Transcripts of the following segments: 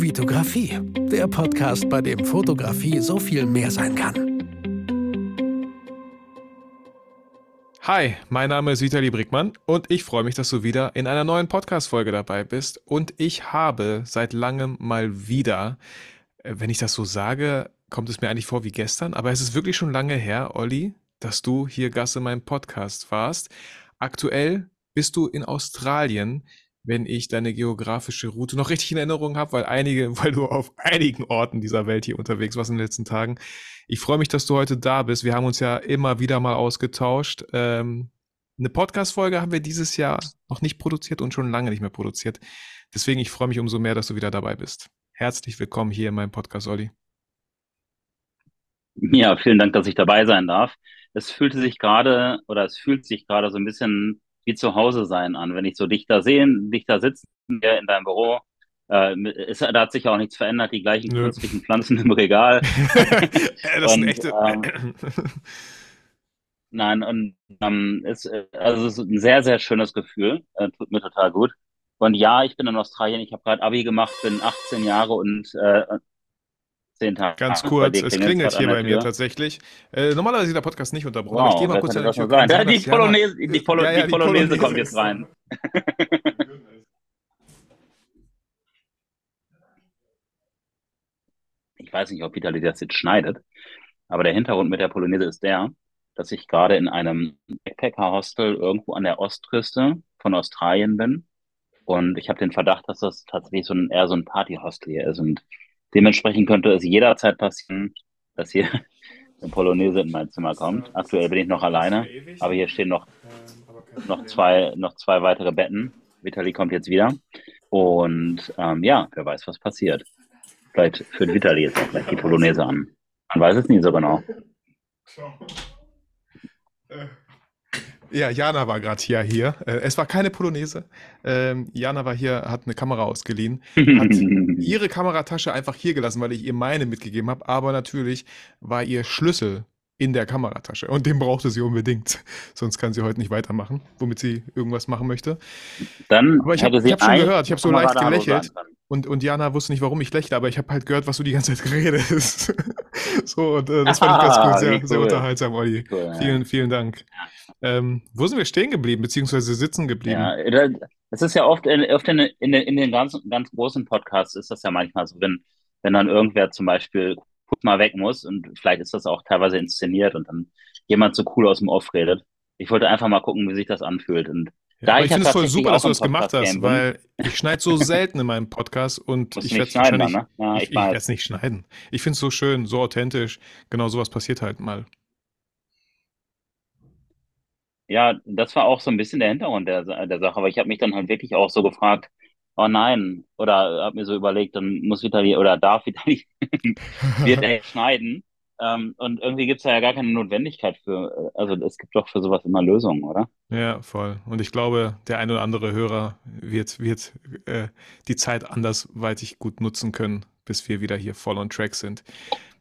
Vitografie, der Podcast, bei dem Fotografie so viel mehr sein kann. Hi, mein Name ist Vitali Brickmann und ich freue mich, dass du wieder in einer neuen Podcast-Folge dabei bist. Und ich habe seit langem mal wieder, äh, wenn ich das so sage, kommt es mir eigentlich vor wie gestern, aber es ist wirklich schon lange her, Olli, dass du hier Gast in meinem Podcast warst. Aktuell bist du in Australien wenn ich deine geografische Route noch richtig in Erinnerung habe, weil einige, weil du auf einigen Orten dieser Welt hier unterwegs warst in den letzten Tagen. Ich freue mich, dass du heute da bist. Wir haben uns ja immer wieder mal ausgetauscht. Ähm, eine Podcast-Folge haben wir dieses Jahr noch nicht produziert und schon lange nicht mehr produziert. Deswegen, ich freue mich umso mehr, dass du wieder dabei bist. Herzlich willkommen hier in meinem Podcast, Olli. Ja, vielen Dank, dass ich dabei sein darf. Es fühlte sich gerade oder es fühlt sich gerade so ein bisschen wie zu Hause sein an. Wenn ich so dich da sehe, dich da sitzen in deinem Büro, äh, es, da hat sich auch nichts verändert, die gleichen Nö. künstlichen Pflanzen im Regal. das und, sind echte. Ähm, nein, und ähm, es, also es ist ein sehr, sehr schönes Gefühl. Äh, tut mir total gut. Und ja, ich bin in Australien, ich habe gerade Abi gemacht, bin 18 Jahre und äh, zehn Tage. Ganz kurz, es klingelt hier bei mir tatsächlich. Äh, normalerweise ist der Podcast nicht unterbrochen. Wow, ich gehe mal kurz an die Tür. Ja, die, Polonaise, die, Polo ja, ja, die, Polonaise, kommt jetzt rein. ich weiß nicht, ob Vitali das jetzt schneidet, aber der Hintergrund mit der Polonaise ist der, dass ich gerade in einem Backpacker-Hostel irgendwo an der Ostküste von Australien bin. Und ich habe den Verdacht, dass das tatsächlich so ein, eher so ein Party-Hostel hier ist. Und Dementsprechend könnte es jederzeit passieren, dass hier eine Polonaise in mein Zimmer kommt. Aktuell bin ich noch alleine, aber hier stehen noch, noch, zwei, noch zwei weitere Betten. Vitali kommt jetzt wieder. Und ähm, ja, wer weiß, was passiert. Vielleicht führt Vitali jetzt auch gleich die Polonaise an. Man weiß es nie so genau. Ja, Jana war gerade hier, hier. Äh, es war keine Polonaise. Ähm, Jana war hier, hat eine Kamera ausgeliehen, hat ihre Kameratasche einfach hier gelassen, weil ich ihr meine mitgegeben habe. Aber natürlich war ihr Schlüssel in der Kameratasche und den brauchte sie unbedingt. Sonst kann sie heute nicht weitermachen, womit sie irgendwas machen möchte. Dann aber ich habe hab schon gehört, ich habe so leicht gelächelt. Und, und Jana wusste nicht, warum ich lächle, aber ich habe halt gehört, was du die ganze Zeit geredet so, und äh, das fand ich ganz gut, sehr, cool. sehr unterhaltsam, Olli. Cool, ja. Vielen, vielen Dank. Ähm, wo sind wir stehen geblieben, beziehungsweise sitzen geblieben? Ja, es ist ja oft, in, oft in, in, in, den ganz, ganz großen Podcasts ist das ja manchmal so, wenn, wenn dann irgendwer zum Beispiel guck mal weg muss und vielleicht ist das auch teilweise inszeniert und dann jemand so cool aus dem Off redet. Ich wollte einfach mal gucken, wie sich das anfühlt und ja, ich finde es voll super, dass du das gemacht hast, weil ich schneide so selten in meinem Podcast und ich werde es wahrscheinlich, ne? ja, ich, ich, ich werde es nicht schneiden. Ich finde es so schön, so authentisch. Genau sowas passiert halt mal. Ja, das war auch so ein bisschen der Hintergrund der, der Sache, aber ich habe mich dann halt wirklich auch so gefragt, oh nein, oder habe mir so überlegt, dann muss Vitali oder darf Vitali wird er schneiden. Ähm, und irgendwie gibt es da ja gar keine Notwendigkeit für, also es gibt doch für sowas immer Lösungen, oder? Ja, voll. Und ich glaube, der ein oder andere Hörer wird, wird äh, die Zeit andersweitig gut nutzen können, bis wir wieder hier voll on track sind.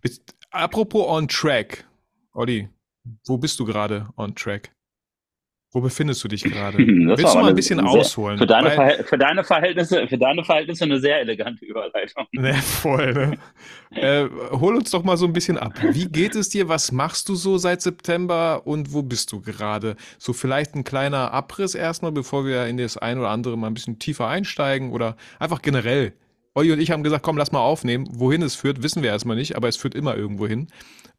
Bis, apropos on track, Olli, wo bist du gerade on track? Wo befindest du dich gerade? Willst du mal ein bisschen sehr, ausholen? Für deine, Weil, für, deine Verhältnisse, für deine Verhältnisse eine sehr elegante Überleitung. Ne, voll, ne? äh, hol uns doch mal so ein bisschen ab. Wie geht es dir? Was machst du so seit September und wo bist du gerade? So vielleicht ein kleiner Abriss erstmal, bevor wir in das ein oder andere mal ein bisschen tiefer einsteigen oder einfach generell. Olli und ich haben gesagt, komm, lass mal aufnehmen. Wohin es führt, wissen wir erstmal nicht, aber es führt immer irgendwo hin.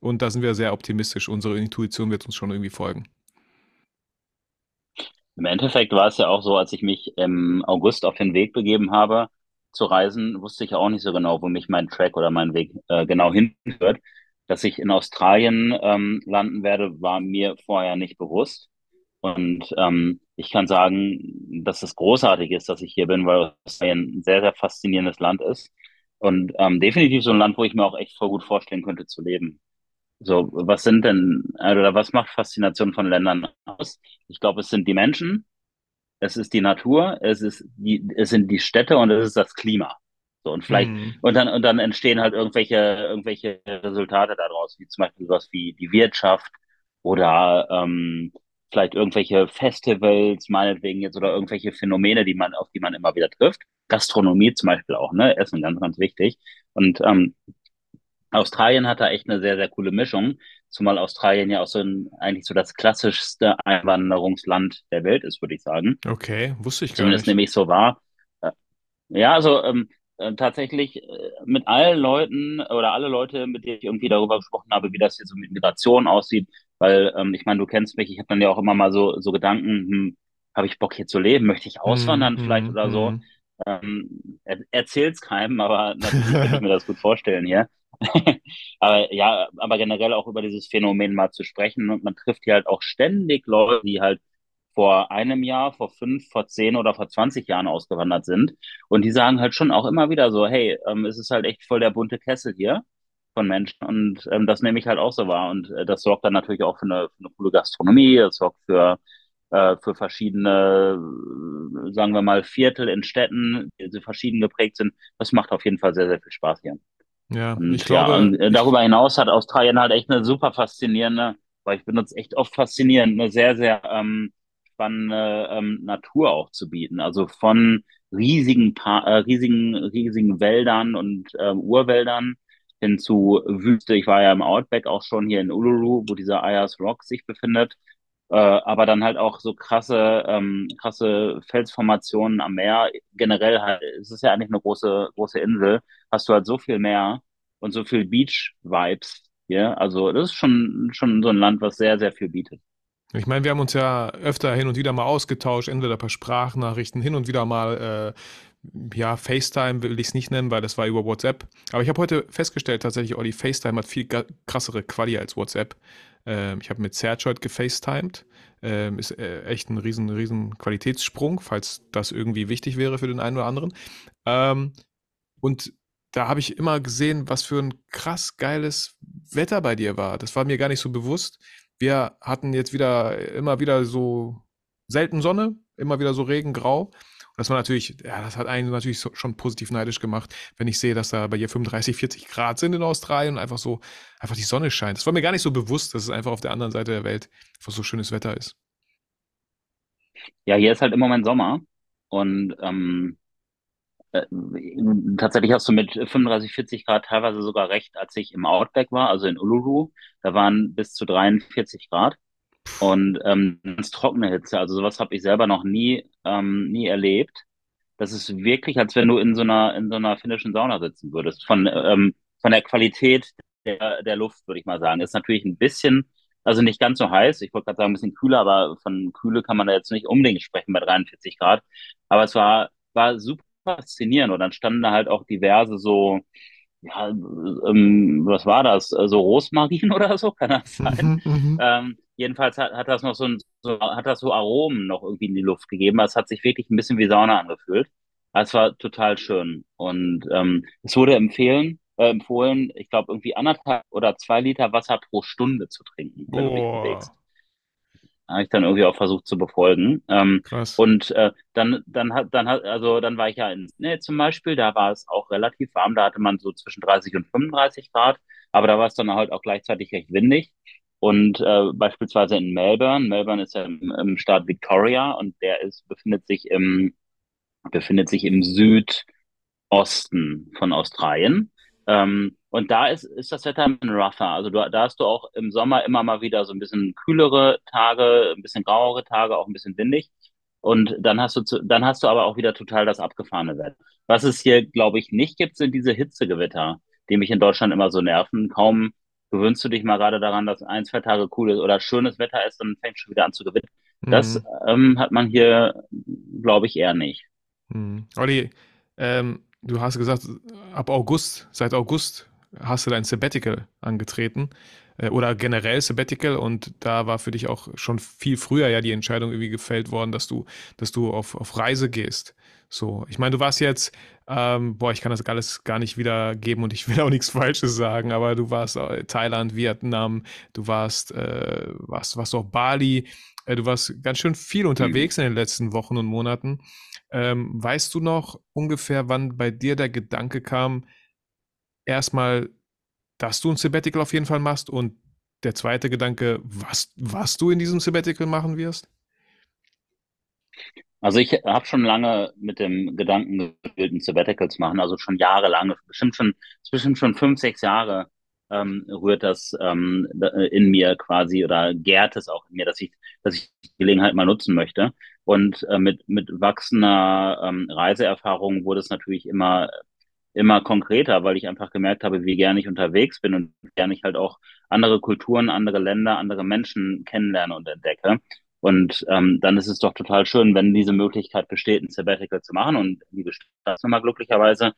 Und da sind wir sehr optimistisch. Unsere Intuition wird uns schon irgendwie folgen. Im Endeffekt war es ja auch so, als ich mich im August auf den Weg begeben habe zu reisen, wusste ich auch nicht so genau, wo mich mein Track oder mein Weg äh, genau hinführt. Dass ich in Australien ähm, landen werde, war mir vorher nicht bewusst. Und ähm, ich kann sagen, dass es großartig ist, dass ich hier bin, weil Australien ein sehr, sehr faszinierendes Land ist. Und ähm, definitiv so ein Land, wo ich mir auch echt voll gut vorstellen könnte zu leben. So, was sind denn, oder was macht Faszination von Ländern aus? Ich glaube, es sind die Menschen, es ist die Natur, es ist die, es sind die Städte und es ist das Klima. So, und vielleicht, mhm. und dann, und dann entstehen halt irgendwelche, irgendwelche Resultate daraus, wie zum Beispiel sowas wie die Wirtschaft oder ähm, vielleicht irgendwelche Festivals, meinetwegen jetzt, oder irgendwelche Phänomene, die man, auf die man immer wieder trifft. Gastronomie zum Beispiel auch, ne? Essen ganz, ganz wichtig. Und ähm, Australien hat da echt eine sehr, sehr coole Mischung, zumal Australien ja auch so ein, eigentlich so das klassischste Einwanderungsland der Welt ist, würde ich sagen. Okay, wusste ich gar Zumindest nicht. nämlich so war. Äh, Ja, also ähm, äh, tatsächlich äh, mit allen Leuten oder alle Leute, mit denen ich irgendwie darüber gesprochen habe, wie das hier so mit Migration aussieht, weil ähm, ich meine, du kennst mich, ich habe dann ja auch immer mal so, so Gedanken, hm, habe ich Bock hier zu leben, möchte ich auswandern vielleicht hm, oder so. hm. Ähm, er, erzähl's keinem, aber natürlich könnte ich mir das gut vorstellen hier. Aber ja, aber generell auch über dieses Phänomen mal zu sprechen. Und man trifft hier halt auch ständig Leute, die halt vor einem Jahr, vor fünf, vor zehn oder vor 20 Jahren ausgewandert sind. Und die sagen halt schon auch immer wieder so, hey, ähm, es ist halt echt voll der bunte Kessel hier von Menschen. Und ähm, das nehme ich halt auch so wahr. Und äh, das sorgt dann natürlich auch für eine, für eine coole Gastronomie, das sorgt für äh, für verschiedene, sagen wir mal, Viertel in Städten, die verschieden geprägt sind. Das macht auf jeden Fall sehr, sehr viel Spaß hier. Ja, ich Und ja, glaube, und äh, ich, darüber hinaus hat Australien halt echt eine super faszinierende, weil ich benutze echt oft faszinierend, eine sehr, sehr ähm, spannende ähm, Natur auch zu bieten. Also von riesigen, pa äh, riesigen, riesigen Wäldern und ähm, Urwäldern hin zu Wüste. Ich war ja im Outback auch schon hier in Uluru, wo dieser Ayers Rock sich befindet. Äh, aber dann halt auch so krasse, ähm, krasse Felsformationen am Meer. Generell halt, es ist ja eigentlich eine große, große Insel. Hast du halt so viel Meer und so viel Beach-Vibes hier. Also das ist schon, schon so ein Land, was sehr, sehr viel bietet. ich meine, wir haben uns ja öfter hin und wieder mal ausgetauscht, entweder per Sprachnachrichten, hin und wieder mal, äh, ja, FaceTime will ich es nicht nennen, weil das war über WhatsApp. Aber ich habe heute festgestellt, tatsächlich, Olli, FaceTime hat viel krassere Quali als WhatsApp. Ähm, ich habe mit Serge gefacetimed. Ähm, ist äh, echt ein riesen, riesen Qualitätssprung, falls das irgendwie wichtig wäre für den einen oder anderen. Ähm, Und da habe ich immer gesehen, was für ein krass geiles Wetter bei dir war. Das war mir gar nicht so bewusst. Wir hatten jetzt wieder immer wieder so selten Sonne, immer wieder so Regen, Grau. Das war natürlich, ja, das hat einen natürlich schon positiv neidisch gemacht, wenn ich sehe, dass da bei dir 35, 40 Grad sind in Australien und einfach so, einfach die Sonne scheint. Das war mir gar nicht so bewusst, dass es einfach auf der anderen Seite der Welt einfach so schönes Wetter ist. Ja, hier ist halt im Moment Sommer und ähm, äh, tatsächlich hast du mit 35, 40 Grad teilweise sogar recht, als ich im Outback war, also in Uluru, da waren bis zu 43 Grad. Und ähm, ganz trockene Hitze, also sowas habe ich selber noch nie, ähm, nie erlebt. Das ist wirklich, als wenn du in so einer, in so einer finnischen Sauna sitzen würdest. Von, ähm, von der Qualität der, der Luft, würde ich mal sagen. Ist natürlich ein bisschen, also nicht ganz so heiß. Ich wollte gerade sagen, ein bisschen kühler, aber von Kühle kann man da jetzt nicht unbedingt sprechen bei 43 Grad. Aber es war, war super faszinierend. Und dann standen da halt auch diverse so, ja, ähm, was war das? So Rosmarin oder so, kann das sein? Mhm. Ähm, jedenfalls hat, hat das noch so, ein, so, hat das so Aromen noch irgendwie in die Luft gegeben. Es hat sich wirklich ein bisschen wie Sauna angefühlt. Es war total schön. Und ähm, es wurde empfehlen, äh, empfohlen, ich glaube, irgendwie anderthalb oder zwei Liter Wasser pro Stunde zu trinken, wenn du dich bewegst. Habe ich dann irgendwie auch versucht zu befolgen. Ähm, krass. und äh, dann, dann hat, dann hat, also dann war ich ja in Sydney zum Beispiel, da war es auch relativ warm, da hatte man so zwischen 30 und 35 Grad, aber da war es dann halt auch gleichzeitig recht windig. Und äh, beispielsweise in Melbourne, Melbourne ist ja im, im Staat Victoria und der ist, befindet sich im, befindet sich im Südosten von Australien. Ähm, und da ist, ist das Wetter ein bisschen rougher. Also du, da hast du auch im Sommer immer mal wieder so ein bisschen kühlere Tage, ein bisschen grauere Tage, auch ein bisschen windig. Und dann hast du zu, dann hast du aber auch wieder total das abgefahrene Wetter. Was es hier, glaube ich, nicht gibt, sind diese Hitzegewitter, die mich in Deutschland immer so nerven. Kaum gewöhnst du dich mal gerade daran, dass ein, zwei Tage cool ist oder schönes Wetter ist, dann fängt schon wieder an zu gewittern. Das Mhm. ähm, hat man hier, glaube ich, eher nicht. Hm. Olli, ähm, du hast gesagt, ab August, seit August hast du dein Sabbatical angetreten äh, oder generell Sabbatical und da war für dich auch schon viel früher ja die Entscheidung irgendwie gefällt worden, dass du, dass du auf, auf Reise gehst. So, ich meine, du warst jetzt, ähm, boah, ich kann das alles gar nicht wiedergeben und ich will auch nichts Falsches sagen, aber du warst äh, Thailand, Vietnam, du warst, äh, warst, warst auf Bali, äh, du warst ganz schön viel Mhm. unterwegs in den letzten Wochen und Monaten. Ähm, weißt du noch ungefähr, wann bei dir der Gedanke kam, erstmal, dass du ein Sabbatical auf jeden Fall machst und der zweite Gedanke, was, was du in diesem Sabbatical machen wirst? Also ich habe schon lange mit dem Gedanken gespielt, ein Sabbatical zu machen, also schon jahrelang, bestimmt schon, bestimmt schon fünf, sechs Jahre ähm, rührt das ähm, in mir quasi oder gärt es auch in mir, dass ich, dass ich die Gelegenheit mal nutzen möchte. Und äh, mit, mit wachsender ähm, Reiseerfahrung wurde es natürlich immer, immer konkreter, weil ich einfach gemerkt habe, wie gerne ich unterwegs bin und gerne ich halt auch andere Kulturen, andere Länder, andere Menschen kennenlerne und entdecke. Und ähm, dann ist es doch total schön, wenn diese Möglichkeit besteht, ein Sabbatical zu machen. Und die besteht das nochmal glücklicherweise.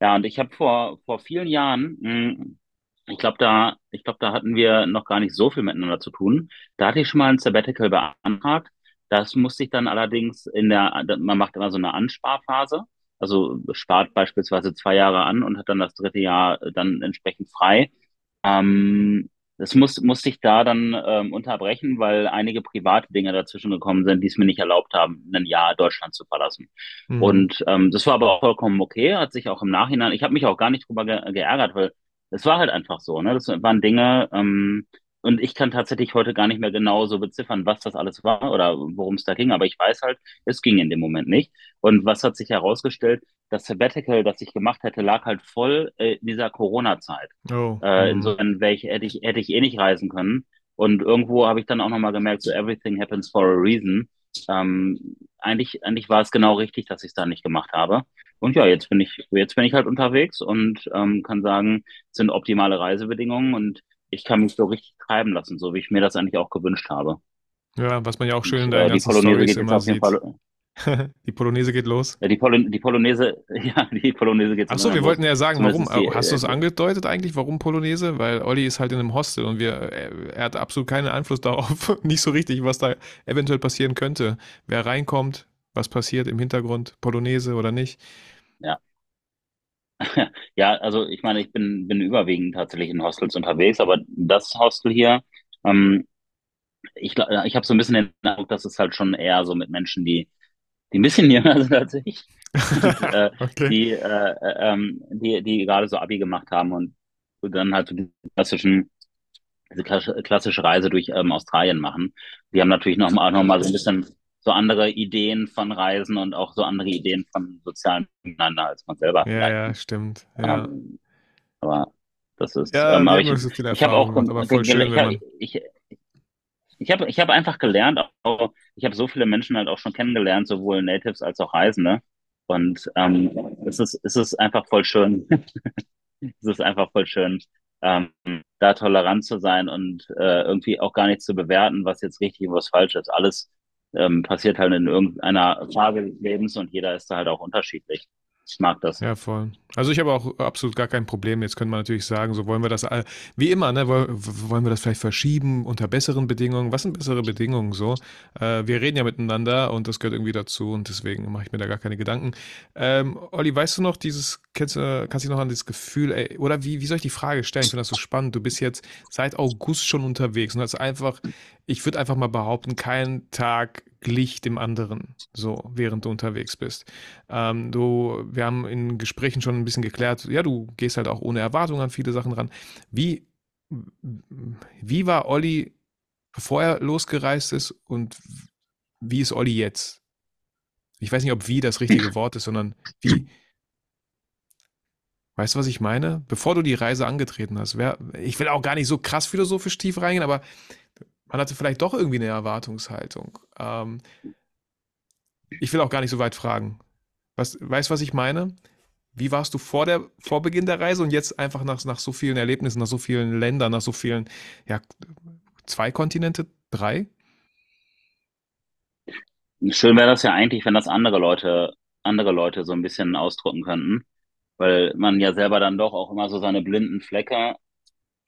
Ja, und ich habe vor, vor vielen Jahren, mh, hm, ich glaube, da, ich glaube, da hatten wir noch gar nicht so viel miteinander zu tun. Da hatte ich schon mal ein Sabbatical beantragt. Das musste ich dann allerdings in der, man macht immer so eine Ansparphase. Also spart beispielsweise zwei Jahre an und hat dann das dritte Jahr dann entsprechend frei. Ähm, das muss, musste ich da dann ähm, unterbrechen, weil einige private Dinge dazwischen gekommen sind, die es mir nicht erlaubt haben, ein Jahr Deutschland zu verlassen. Mhm. Und ähm, das war aber auch vollkommen okay, hat sich auch im Nachhinein, ich habe mich auch gar nicht drüber ge geärgert, weil es war halt einfach so, ne? Das waren Dinge, ähm, und ich kann tatsächlich heute gar nicht mehr genau so beziffern, was das alles war oder worum es da ging. Aber ich weiß halt, es ging in dem Moment nicht. Und was hat sich herausgestellt? Das Sabbatical, das ich gemacht hätte, lag halt voll äh, in dieser Corona-Zeit. Oh. Äh, mhm. insofern ich, hätte, ich, hätte ich eh nicht reisen können. Und irgendwo habe ich dann auch nochmal gemerkt, so everything happens for a reason. Ähm, eigentlich, eigentlich war es genau richtig, dass ich es da nicht gemacht habe. Und ja, jetzt bin ich, jetzt bin ich halt unterwegs und ähm, kann sagen, es sind optimale Reisebedingungen und ich kann mich so richtig treiben lassen, so wie ich mir das eigentlich auch gewünscht habe. Ja, was man ja auch schön in der äh, ganzen Storys immer sieht. die Polonaise geht los. Ja, die, Pol die Polonaise, ja, die Polonaise geht los. Achso, wir wollten ja sagen, warum. Die, Hast du es äh, angedeutet eigentlich, warum Polonaise? Weil Olli ist halt in einem Hostel und wir, er hat absolut keinen Einfluss darauf, nicht so richtig, was da eventuell passieren könnte. Wer reinkommt, was passiert im Hintergrund, Polonaise oder nicht. Ja. Ja, also ich meine, ich bin, bin überwiegend tatsächlich in Hostels unterwegs, aber das Hostel hier, ähm, ich, ich habe so ein bisschen den Eindruck, dass es halt schon eher so mit Menschen, die, die ein bisschen jünger sind als ich, äh, okay. die, äh, äh, ähm, die, die gerade so Abi gemacht haben und dann halt so die klassischen, diese klassische Reise durch ähm, Australien machen. Die haben natürlich noch mal, noch mal so ein bisschen so andere Ideen von Reisen und auch so andere Ideen von sozialen Miteinander als man selber. Ja, ja, stimmt. Ja. Ähm, aber das ist, ja, ähm, aber ich, ich, ich habe auch, aber voll schön, ich, man... ich, ich habe ich hab einfach gelernt, auch, ich habe so viele Menschen halt auch schon kennengelernt, sowohl Natives als auch Reisende. Und ähm, es, ist, es ist einfach voll schön. es ist einfach voll schön, ähm, da tolerant zu sein und äh, irgendwie auch gar nicht zu bewerten, was jetzt richtig und was falsch ist. Alles ähm, passiert halt in irgendeiner Phase des Lebens und jeder ist da halt auch unterschiedlich. Ich mag das. Ja, voll. Also ich habe auch absolut gar kein Problem. Jetzt könnte man natürlich sagen, so wollen wir das, wie immer, ne, wollen wir das vielleicht verschieben unter besseren Bedingungen. Was sind bessere Bedingungen so? Äh, wir reden ja miteinander und das gehört irgendwie dazu und deswegen mache ich mir da gar keine Gedanken. Ähm, Olli, weißt du noch dieses, kennst, äh, kannst du dich noch an dieses Gefühl, ey, oder wie, wie soll ich die Frage stellen? Ich finde das so spannend. Du bist jetzt seit August schon unterwegs und hast einfach, ich würde einfach mal behaupten, keinen Tag glich dem anderen, so während du unterwegs bist. Ähm, du, wir haben in Gesprächen schon ein bisschen geklärt, ja, du gehst halt auch ohne Erwartung an viele Sachen ran. Wie, wie war Olli, bevor er losgereist ist und wie ist Olli jetzt? Ich weiß nicht, ob wie das richtige Wort ist, sondern wie. Weißt du, was ich meine? Bevor du die Reise angetreten hast, wär, ich will auch gar nicht so krass philosophisch tief reingehen, aber man hatte vielleicht doch irgendwie eine Erwartungshaltung. Ähm, ich will auch gar nicht so weit fragen. Was, weißt du, was ich meine? Wie warst du vor, der, vor Beginn der Reise und jetzt einfach nach, nach so vielen Erlebnissen, nach so vielen Ländern, nach so vielen, ja, zwei Kontinente, drei? Schön wäre das ja eigentlich, wenn das andere Leute, andere Leute so ein bisschen ausdrücken könnten, weil man ja selber dann doch auch immer so seine blinden Flecke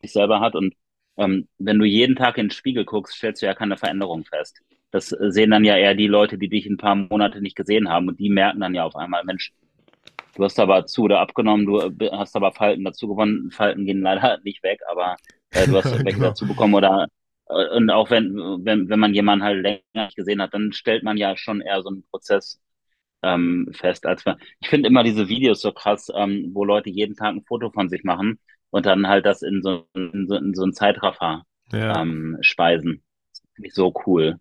sich selber hat und ähm, wenn du jeden Tag in den Spiegel guckst, stellst du ja keine Veränderung fest. Das sehen dann ja eher die Leute, die dich ein paar Monate nicht gesehen haben und die merken dann ja auf einmal, Mensch, du hast aber zu oder abgenommen, du hast aber Falten dazu gewonnen. Falten gehen leider nicht weg, aber äh, du hast welche genau. dazu bekommen oder äh, und auch wenn, wenn, wenn man jemanden halt länger nicht gesehen hat, dann stellt man ja schon eher so einen Prozess ähm, fest. Als wir, ich finde immer diese Videos so krass, ähm, wo Leute jeden Tag ein Foto von sich machen und dann halt das in so, in so, in so einen Zeitraffer Ja. ähm, speisen. Das finde ich so cool.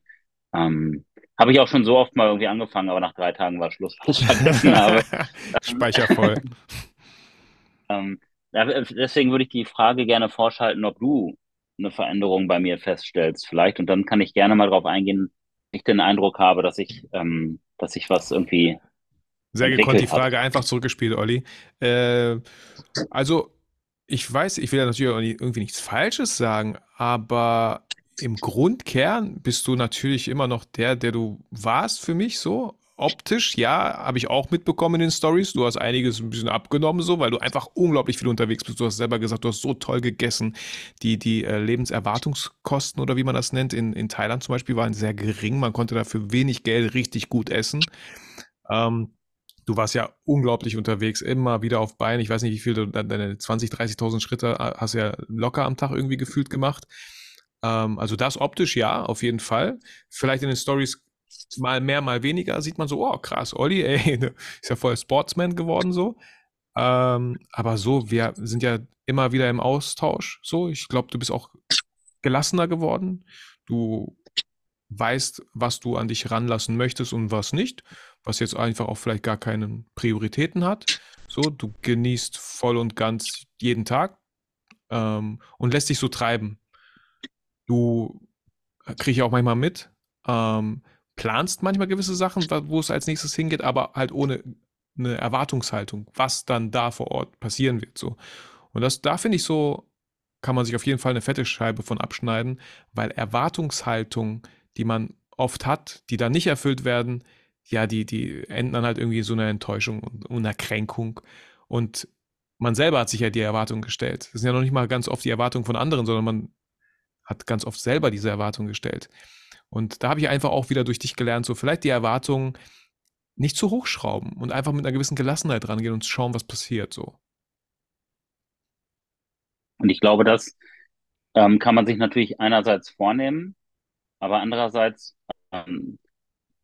Ähm, habe ich auch schon so oft mal irgendwie angefangen, aber nach drei Tagen war Schluss, weil ich vergessen habe. Speicher voll. Ähm, deswegen würde ich die Frage gerne vorschalten, ob du eine Veränderung bei mir feststellst, vielleicht. Und dann kann ich gerne mal darauf eingehen, ich den Eindruck habe, dass ich, ähm, dass ich was irgendwie. Sehr gekonnt die entwickelt hat. Frage einfach zurückgespielt, Olli. Äh, also, ich weiß, ich will ja natürlich irgendwie nichts Falsches sagen, aber im Grundkern bist du natürlich immer noch der, der du warst für mich so. Optisch, ja, habe ich auch mitbekommen in den Stories. Du hast einiges ein bisschen abgenommen, so, weil du einfach unglaublich viel unterwegs bist. Du hast selber gesagt, du hast so toll gegessen. Die, die äh, Lebenserwartungskosten oder wie man das nennt, in, in Thailand zum Beispiel, waren sehr gering. Man konnte dafür wenig Geld richtig gut essen. Ähm, du warst ja unglaublich unterwegs, immer wieder auf Beinen. Ich weiß nicht, wie viel du deine 20, 30.000 Schritte äh, hast ja locker am Tag irgendwie gefühlt gemacht. Ähm, also das optisch ja, auf jeden Fall. Vielleicht in den Stories mal mehr, mal weniger sieht man so, oh krass, Olli, ey, ist ja voll Sportsman geworden so. Ähm, aber so, wir sind ja immer wieder im Austausch. So, ich glaube, du bist auch gelassener geworden. Du weißt, was du an dich ranlassen möchtest und was nicht, was jetzt einfach auch vielleicht gar keine Prioritäten hat. So, du genießt voll und ganz jeden Tag ähm, und lässt dich so treiben. Du kriege ich auch manchmal mit, ähm, planst manchmal gewisse Sachen, wo es als nächstes hingeht, aber halt ohne eine Erwartungshaltung, was dann da vor Ort passieren wird. So. Und das, da finde ich so, kann man sich auf jeden Fall eine fette Scheibe von abschneiden, weil Erwartungshaltung, die man oft hat, die dann nicht erfüllt werden, ja, die, die enden dann halt irgendwie so einer Enttäuschung und, und einer Kränkung. Und man selber hat sich ja die Erwartung gestellt. Das sind ja noch nicht mal ganz oft die Erwartungen von anderen, sondern man hat ganz oft selber diese Erwartung gestellt. Und da habe ich einfach auch wieder durch dich gelernt, so vielleicht die Erwartungen nicht zu hochschrauben und einfach mit einer gewissen Gelassenheit rangehen und schauen, was passiert so. Und ich glaube, das ähm, kann man sich natürlich einerseits vornehmen, aber andererseits ähm,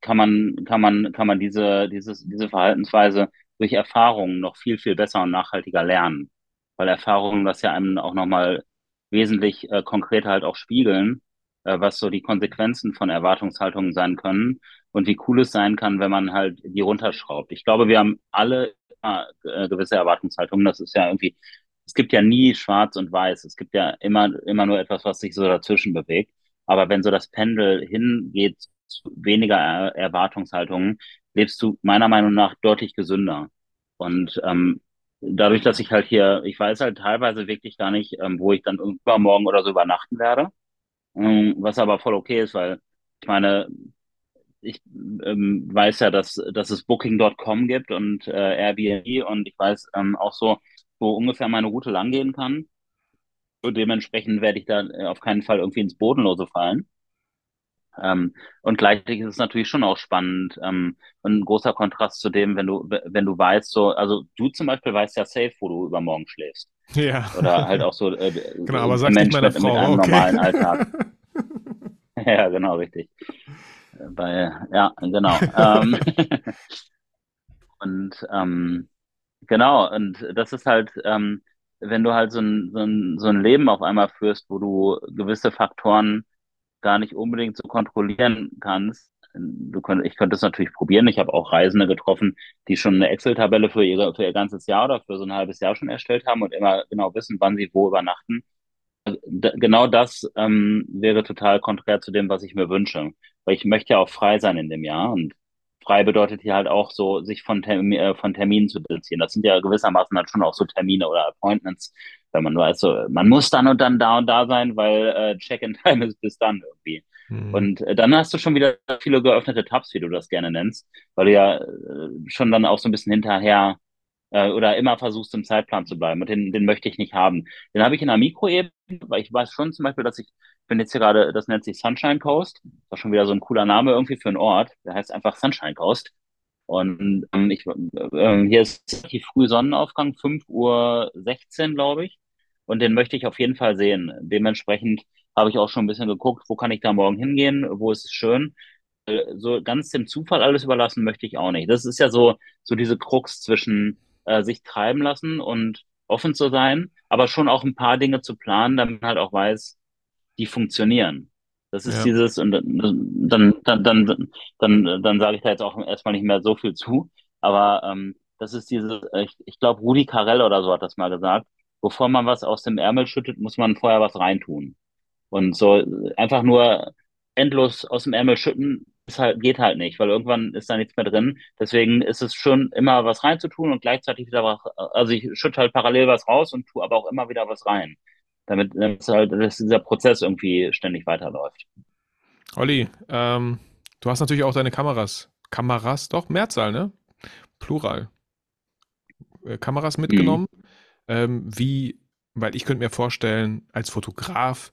kann man, kann man, kann man diese, dieses, diese Verhaltensweise durch Erfahrungen noch viel, viel besser und nachhaltiger lernen. Weil Erfahrungen das ja einem auch nochmal wesentlich äh, konkreter halt auch spiegeln, äh, was so die Konsequenzen von Erwartungshaltungen sein können und wie cool es sein kann, wenn man halt die runterschraubt. Ich glaube, wir haben alle äh, gewisse Erwartungshaltungen. Das ist ja irgendwie, es gibt ja nie schwarz und weiß. Es gibt ja immer, immer nur etwas, was sich so dazwischen bewegt. Aber wenn so das Pendel hingeht weniger er Erwartungshaltungen, lebst du meiner Meinung nach deutlich gesünder. Und ähm, dadurch, dass ich halt hier, ich weiß halt teilweise wirklich gar nicht, ähm, wo ich dann übermorgen oder so übernachten werde, ähm, was aber voll okay ist, weil ich meine, ich ähm, weiß ja, dass, dass es Booking.com gibt und äh, Airbnb und ich weiß ähm, auch so, wo ungefähr meine Route langgehen kann. Und dementsprechend werde ich da äh, auf keinen Fall irgendwie ins Bodenlose fallen. Ähm, und gleichzeitig ist es natürlich schon auch spannend ähm, und ein großer Kontrast zu dem, wenn du, wenn du weißt, so, also du zum Beispiel weißt ja safe, wo du übermorgen schläfst. Ja. Oder halt auch so äh, Genau, aber ein sag's nicht Mensch meiner mit, mit Frau. einem Okay. normalen Alltag. Ja, genau, richtig. Äh, Bei, ja, genau. Ähm, und ähm, genau, und das ist halt, ähm, wenn du halt so ein, so ein, so ein Leben auf einmal führst, wo du gewisse Faktoren gar nicht unbedingt so kontrollieren kannst. Du könnt, ich könnte es natürlich probieren. Ich habe auch Reisende getroffen, die schon eine Excel-Tabelle für für ihr ganzes Jahr oder für so ein halbes Jahr schon erstellt haben und immer genau wissen, wann sie wo übernachten. D genau das ähm, wäre total konträr zu dem, was ich mir wünsche. Weil ich möchte ja auch frei sein in dem Jahr. Und frei bedeutet hier halt auch so, sich von, Term äh, von Terminen zu distanzieren. Das sind ja gewissermaßen halt schon auch so Termine oder Appointments, wenn man weiß, so, man muss dann und dann da und da sein, weil äh, Check-in-Time ist bis dann irgendwie. Hm. Und äh, dann hast du schon wieder viele geöffnete Tabs, wie du das gerne nennst, weil du ja äh, schon dann auch so ein bisschen hinterher äh, oder immer versuchst, im Zeitplan zu bleiben. Und den, den möchte ich nicht haben. Den habe ich in einer Mikroebene, weil ich weiß schon zum Beispiel, dass ich, ich bin jetzt hier gerade, das nennt sich Sunshine Coast. Das ist schon wieder so ein cooler Name irgendwie für einen Ort. Der heißt einfach Sunshine Coast. Und ähm, ich, äh, hier ist relativ früh Sonnenaufgang, 5.16 Uhr, glaube ich. Und den möchte ich auf jeden Fall sehen. Dementsprechend habe ich auch schon ein bisschen geguckt, wo kann ich da morgen hingehen, wo ist es schön. Äh, So ganz dem Zufall alles überlassen möchte ich auch nicht. Das ist ja so, so diese Krux zwischen äh, sich treiben lassen und offen zu sein, aber schon auch ein paar Dinge zu planen, damit man halt auch weiß, die funktionieren. Das ist ja. dieses, und dann, dann, dann, dann, dann, sage ich da jetzt auch erstmal nicht mehr so viel zu, aber ähm, das ist dieses, ich, ich glaube, Rudi Carell oder so hat das mal gesagt, bevor man was aus dem Ärmel schüttet, muss man vorher was reintun. Und so einfach nur endlos aus dem Ärmel schütten, ist halt, geht halt nicht, weil irgendwann ist da nichts mehr drin. Deswegen ist es schon immer was reinzutun und gleichzeitig wieder was, also ich schütte halt parallel was raus und tue aber auch immer wieder was rein. Damit, damit halt, dass dieser Prozess irgendwie ständig weiterläuft. Olli, ähm, du hast natürlich auch deine Kameras. Kameras, doch, Mehrzahl, ne? Plural. Äh, Kameras mitgenommen. Mhm. Ähm, wie, weil ich könnte mir vorstellen, als Fotograf,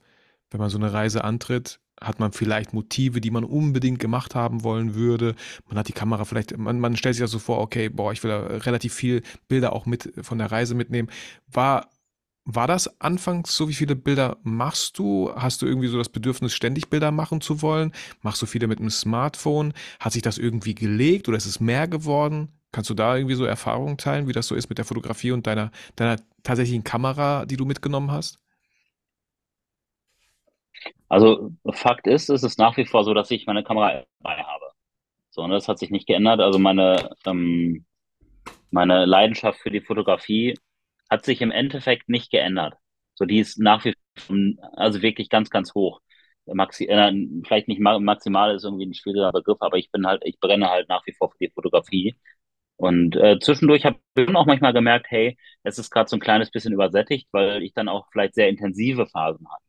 wenn man so eine Reise antritt, hat man vielleicht Motive, die man unbedingt gemacht haben wollen würde. Man hat die Kamera vielleicht, man, man stellt sich ja so vor, okay, boah, ich will da relativ viel Bilder auch mit von der Reise mitnehmen. War, war das anfangs so, wie viele Bilder machst du? Hast du irgendwie so das Bedürfnis, ständig Bilder machen zu wollen? Machst du viele mit einem Smartphone? Hat sich das irgendwie gelegt oder ist es mehr geworden? Kannst du da irgendwie so Erfahrungen teilen, wie das so ist mit der Fotografie und deiner, deiner tatsächlichen Kamera, die du mitgenommen hast? Also Fakt ist, es ist nach wie vor so, dass ich meine Kamera dabei habe. So, und das hat sich nicht geändert. Also meine, ähm, meine Leidenschaft für die Fotografie hat sich im Endeffekt nicht geändert. So, die ist nach wie vor, also wirklich ganz, ganz hoch. Maxi, äh, vielleicht nicht maximal ist irgendwie ein schwieriger Begriff, aber ich bin halt, ich brenne halt nach wie vor für die Fotografie. Und äh, zwischendurch habe ich auch manchmal gemerkt, hey, es ist gerade so ein kleines bisschen übersättigt, weil ich dann auch vielleicht sehr intensive Phasen hatte.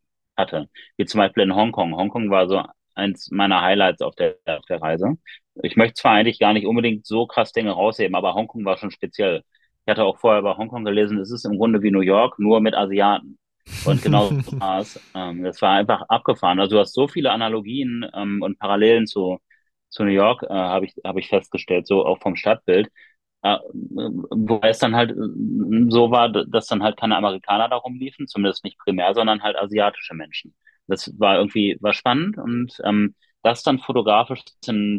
Wie zum Beispiel in Hongkong. Hongkong war so eins meiner Highlights auf der, auf der Reise. Ich möchte zwar eigentlich gar nicht unbedingt so krass Dinge rausheben, aber Hongkong war schon speziell. Ich hatte auch vorher bei Hongkong gelesen, es ist im Grunde wie New York, nur mit Asiaten. Und genau so war es. Ähm, das war einfach abgefahren. Also du hast so viele Analogien ähm, und Parallelen zu, zu New York, äh, habe ich, hab ich festgestellt, so auch vom Stadtbild. Äh, wobei es dann halt äh, so war, dass dann halt keine Amerikaner darum liefen, zumindest nicht primär, sondern halt asiatische Menschen. Das war irgendwie, war spannend und ähm, das dann fotografisch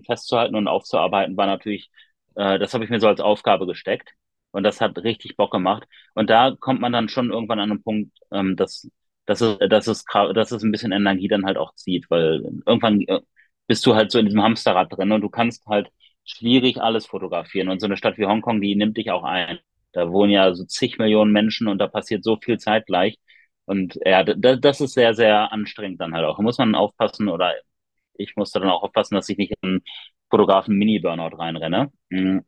festzuhalten und aufzuarbeiten, war natürlich, äh, das habe ich mir so als Aufgabe gesteckt. Und das hat richtig Bock gemacht. Und da kommt man dann schon irgendwann an einen Punkt, ähm, dass, dass, es, dass, es, dass es ein bisschen Energie dann halt auch zieht, weil irgendwann äh, bist du halt so in diesem Hamsterrad drin und du kannst halt schwierig alles fotografieren. Und so eine Stadt wie Hongkong, die nimmt dich auch ein. Da wohnen ja so zig Millionen Menschen und da passiert so viel zeitgleich. Und ja, das ist sehr, sehr anstrengend dann halt auch. Da muss man aufpassen oder ich musste dann auch aufpassen, dass ich nicht in einen Fotografen Mini-Burnout reinrenne. Mhm.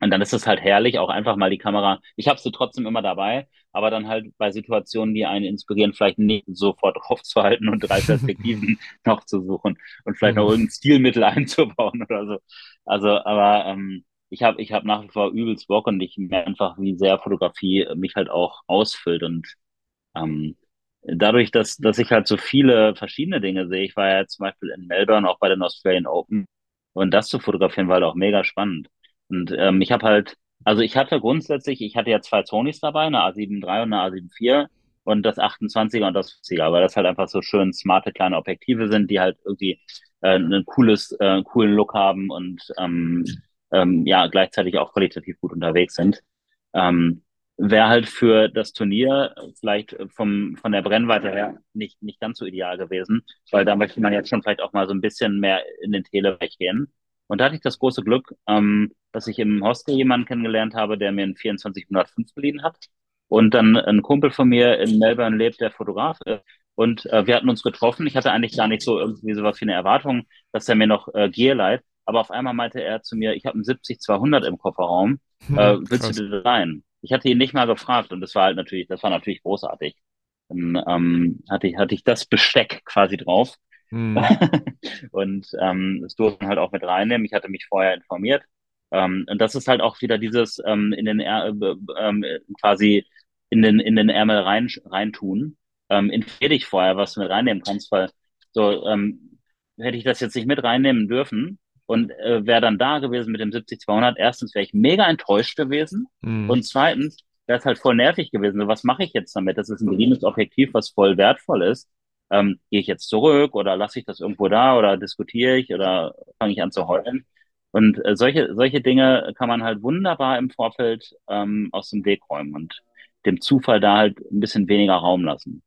Und dann ist es halt herrlich, auch einfach mal die Kamera. Ich habe sie trotzdem immer dabei, aber dann halt bei Situationen, die einen inspirieren, vielleicht nicht sofort aufzuhalten und drei Perspektiven noch zu suchen und vielleicht noch irgendein Stilmittel einzubauen oder so. Also, aber ähm, ich habe ich hab nach wie vor übelst Bock und ich merke einfach, wie sehr Fotografie mich halt auch ausfüllt und ähm, dadurch, dass, dass ich halt so viele verschiedene Dinge sehe. Ich war ja zum Beispiel in Melbourne auch bei den Australian Open und das zu fotografieren war halt auch mega spannend. Und ähm, ich habe halt, also ich hatte grundsätzlich, ich hatte ja zwei Sonys dabei, eine A7 III und eine A7 IV und das 28er und das 50er, weil das halt einfach so schön smarte kleine Objektive sind, die halt irgendwie äh, ein cooles, äh, coolen Look haben und ähm, ähm, ja, gleichzeitig auch qualitativ gut unterwegs sind. Ähm, Wäre halt für das Turnier vielleicht vom, von der Brennweite her nicht, nicht ganz so ideal gewesen, weil da möchte man jetzt schon vielleicht auch mal so ein bisschen mehr in den Telebereich gehen. Und da hatte ich das große Glück, ähm, dass ich im Hostel jemanden kennengelernt habe, der mir einen 2405 geliehen hat. Und dann ein Kumpel von mir in Melbourne lebt, der Fotograf ist. Und äh, wir hatten uns getroffen. Ich hatte eigentlich gar nicht so irgendwie sowas wie eine Erwartung, dass er mir noch äh, Gear leiht. Aber auf einmal meinte er zu mir, ich habe einen 70-200 im Kofferraum. Hm, äh, willst krass. du dir rein? Ich hatte ihn nicht mal gefragt und das war halt natürlich, das war natürlich großartig. Dann ähm, hatte ich, hatte ich das Besteck quasi drauf Mhm. und ähm, das durften halt auch mit reinnehmen. Ich hatte mich vorher informiert. Ähm, und das ist halt auch wieder dieses ähm, in den äh, ähm, quasi in den in den Ärmel rein reintun. Ähm, informier dich vorher, was du mit reinnehmen kannst, weil so ähm, hätte ich das jetzt nicht mit reinnehmen dürfen und äh, wäre dann da gewesen mit dem 70-200. Erstens wäre ich mega enttäuscht gewesen mhm. und zweitens wäre es halt voll nervig gewesen. So, was mache ich jetzt damit? Das ist ein grünes Objektiv, was voll wertvoll ist ähm, gehe ich jetzt zurück oder lasse ich das irgendwo da oder diskutiere ich oder fange ich an zu heulen? Und äh, solche, solche Dinge kann man halt wunderbar im Vorfeld ähm, aus dem Weg räumen und dem Zufall da halt ein bisschen weniger Raum lassen.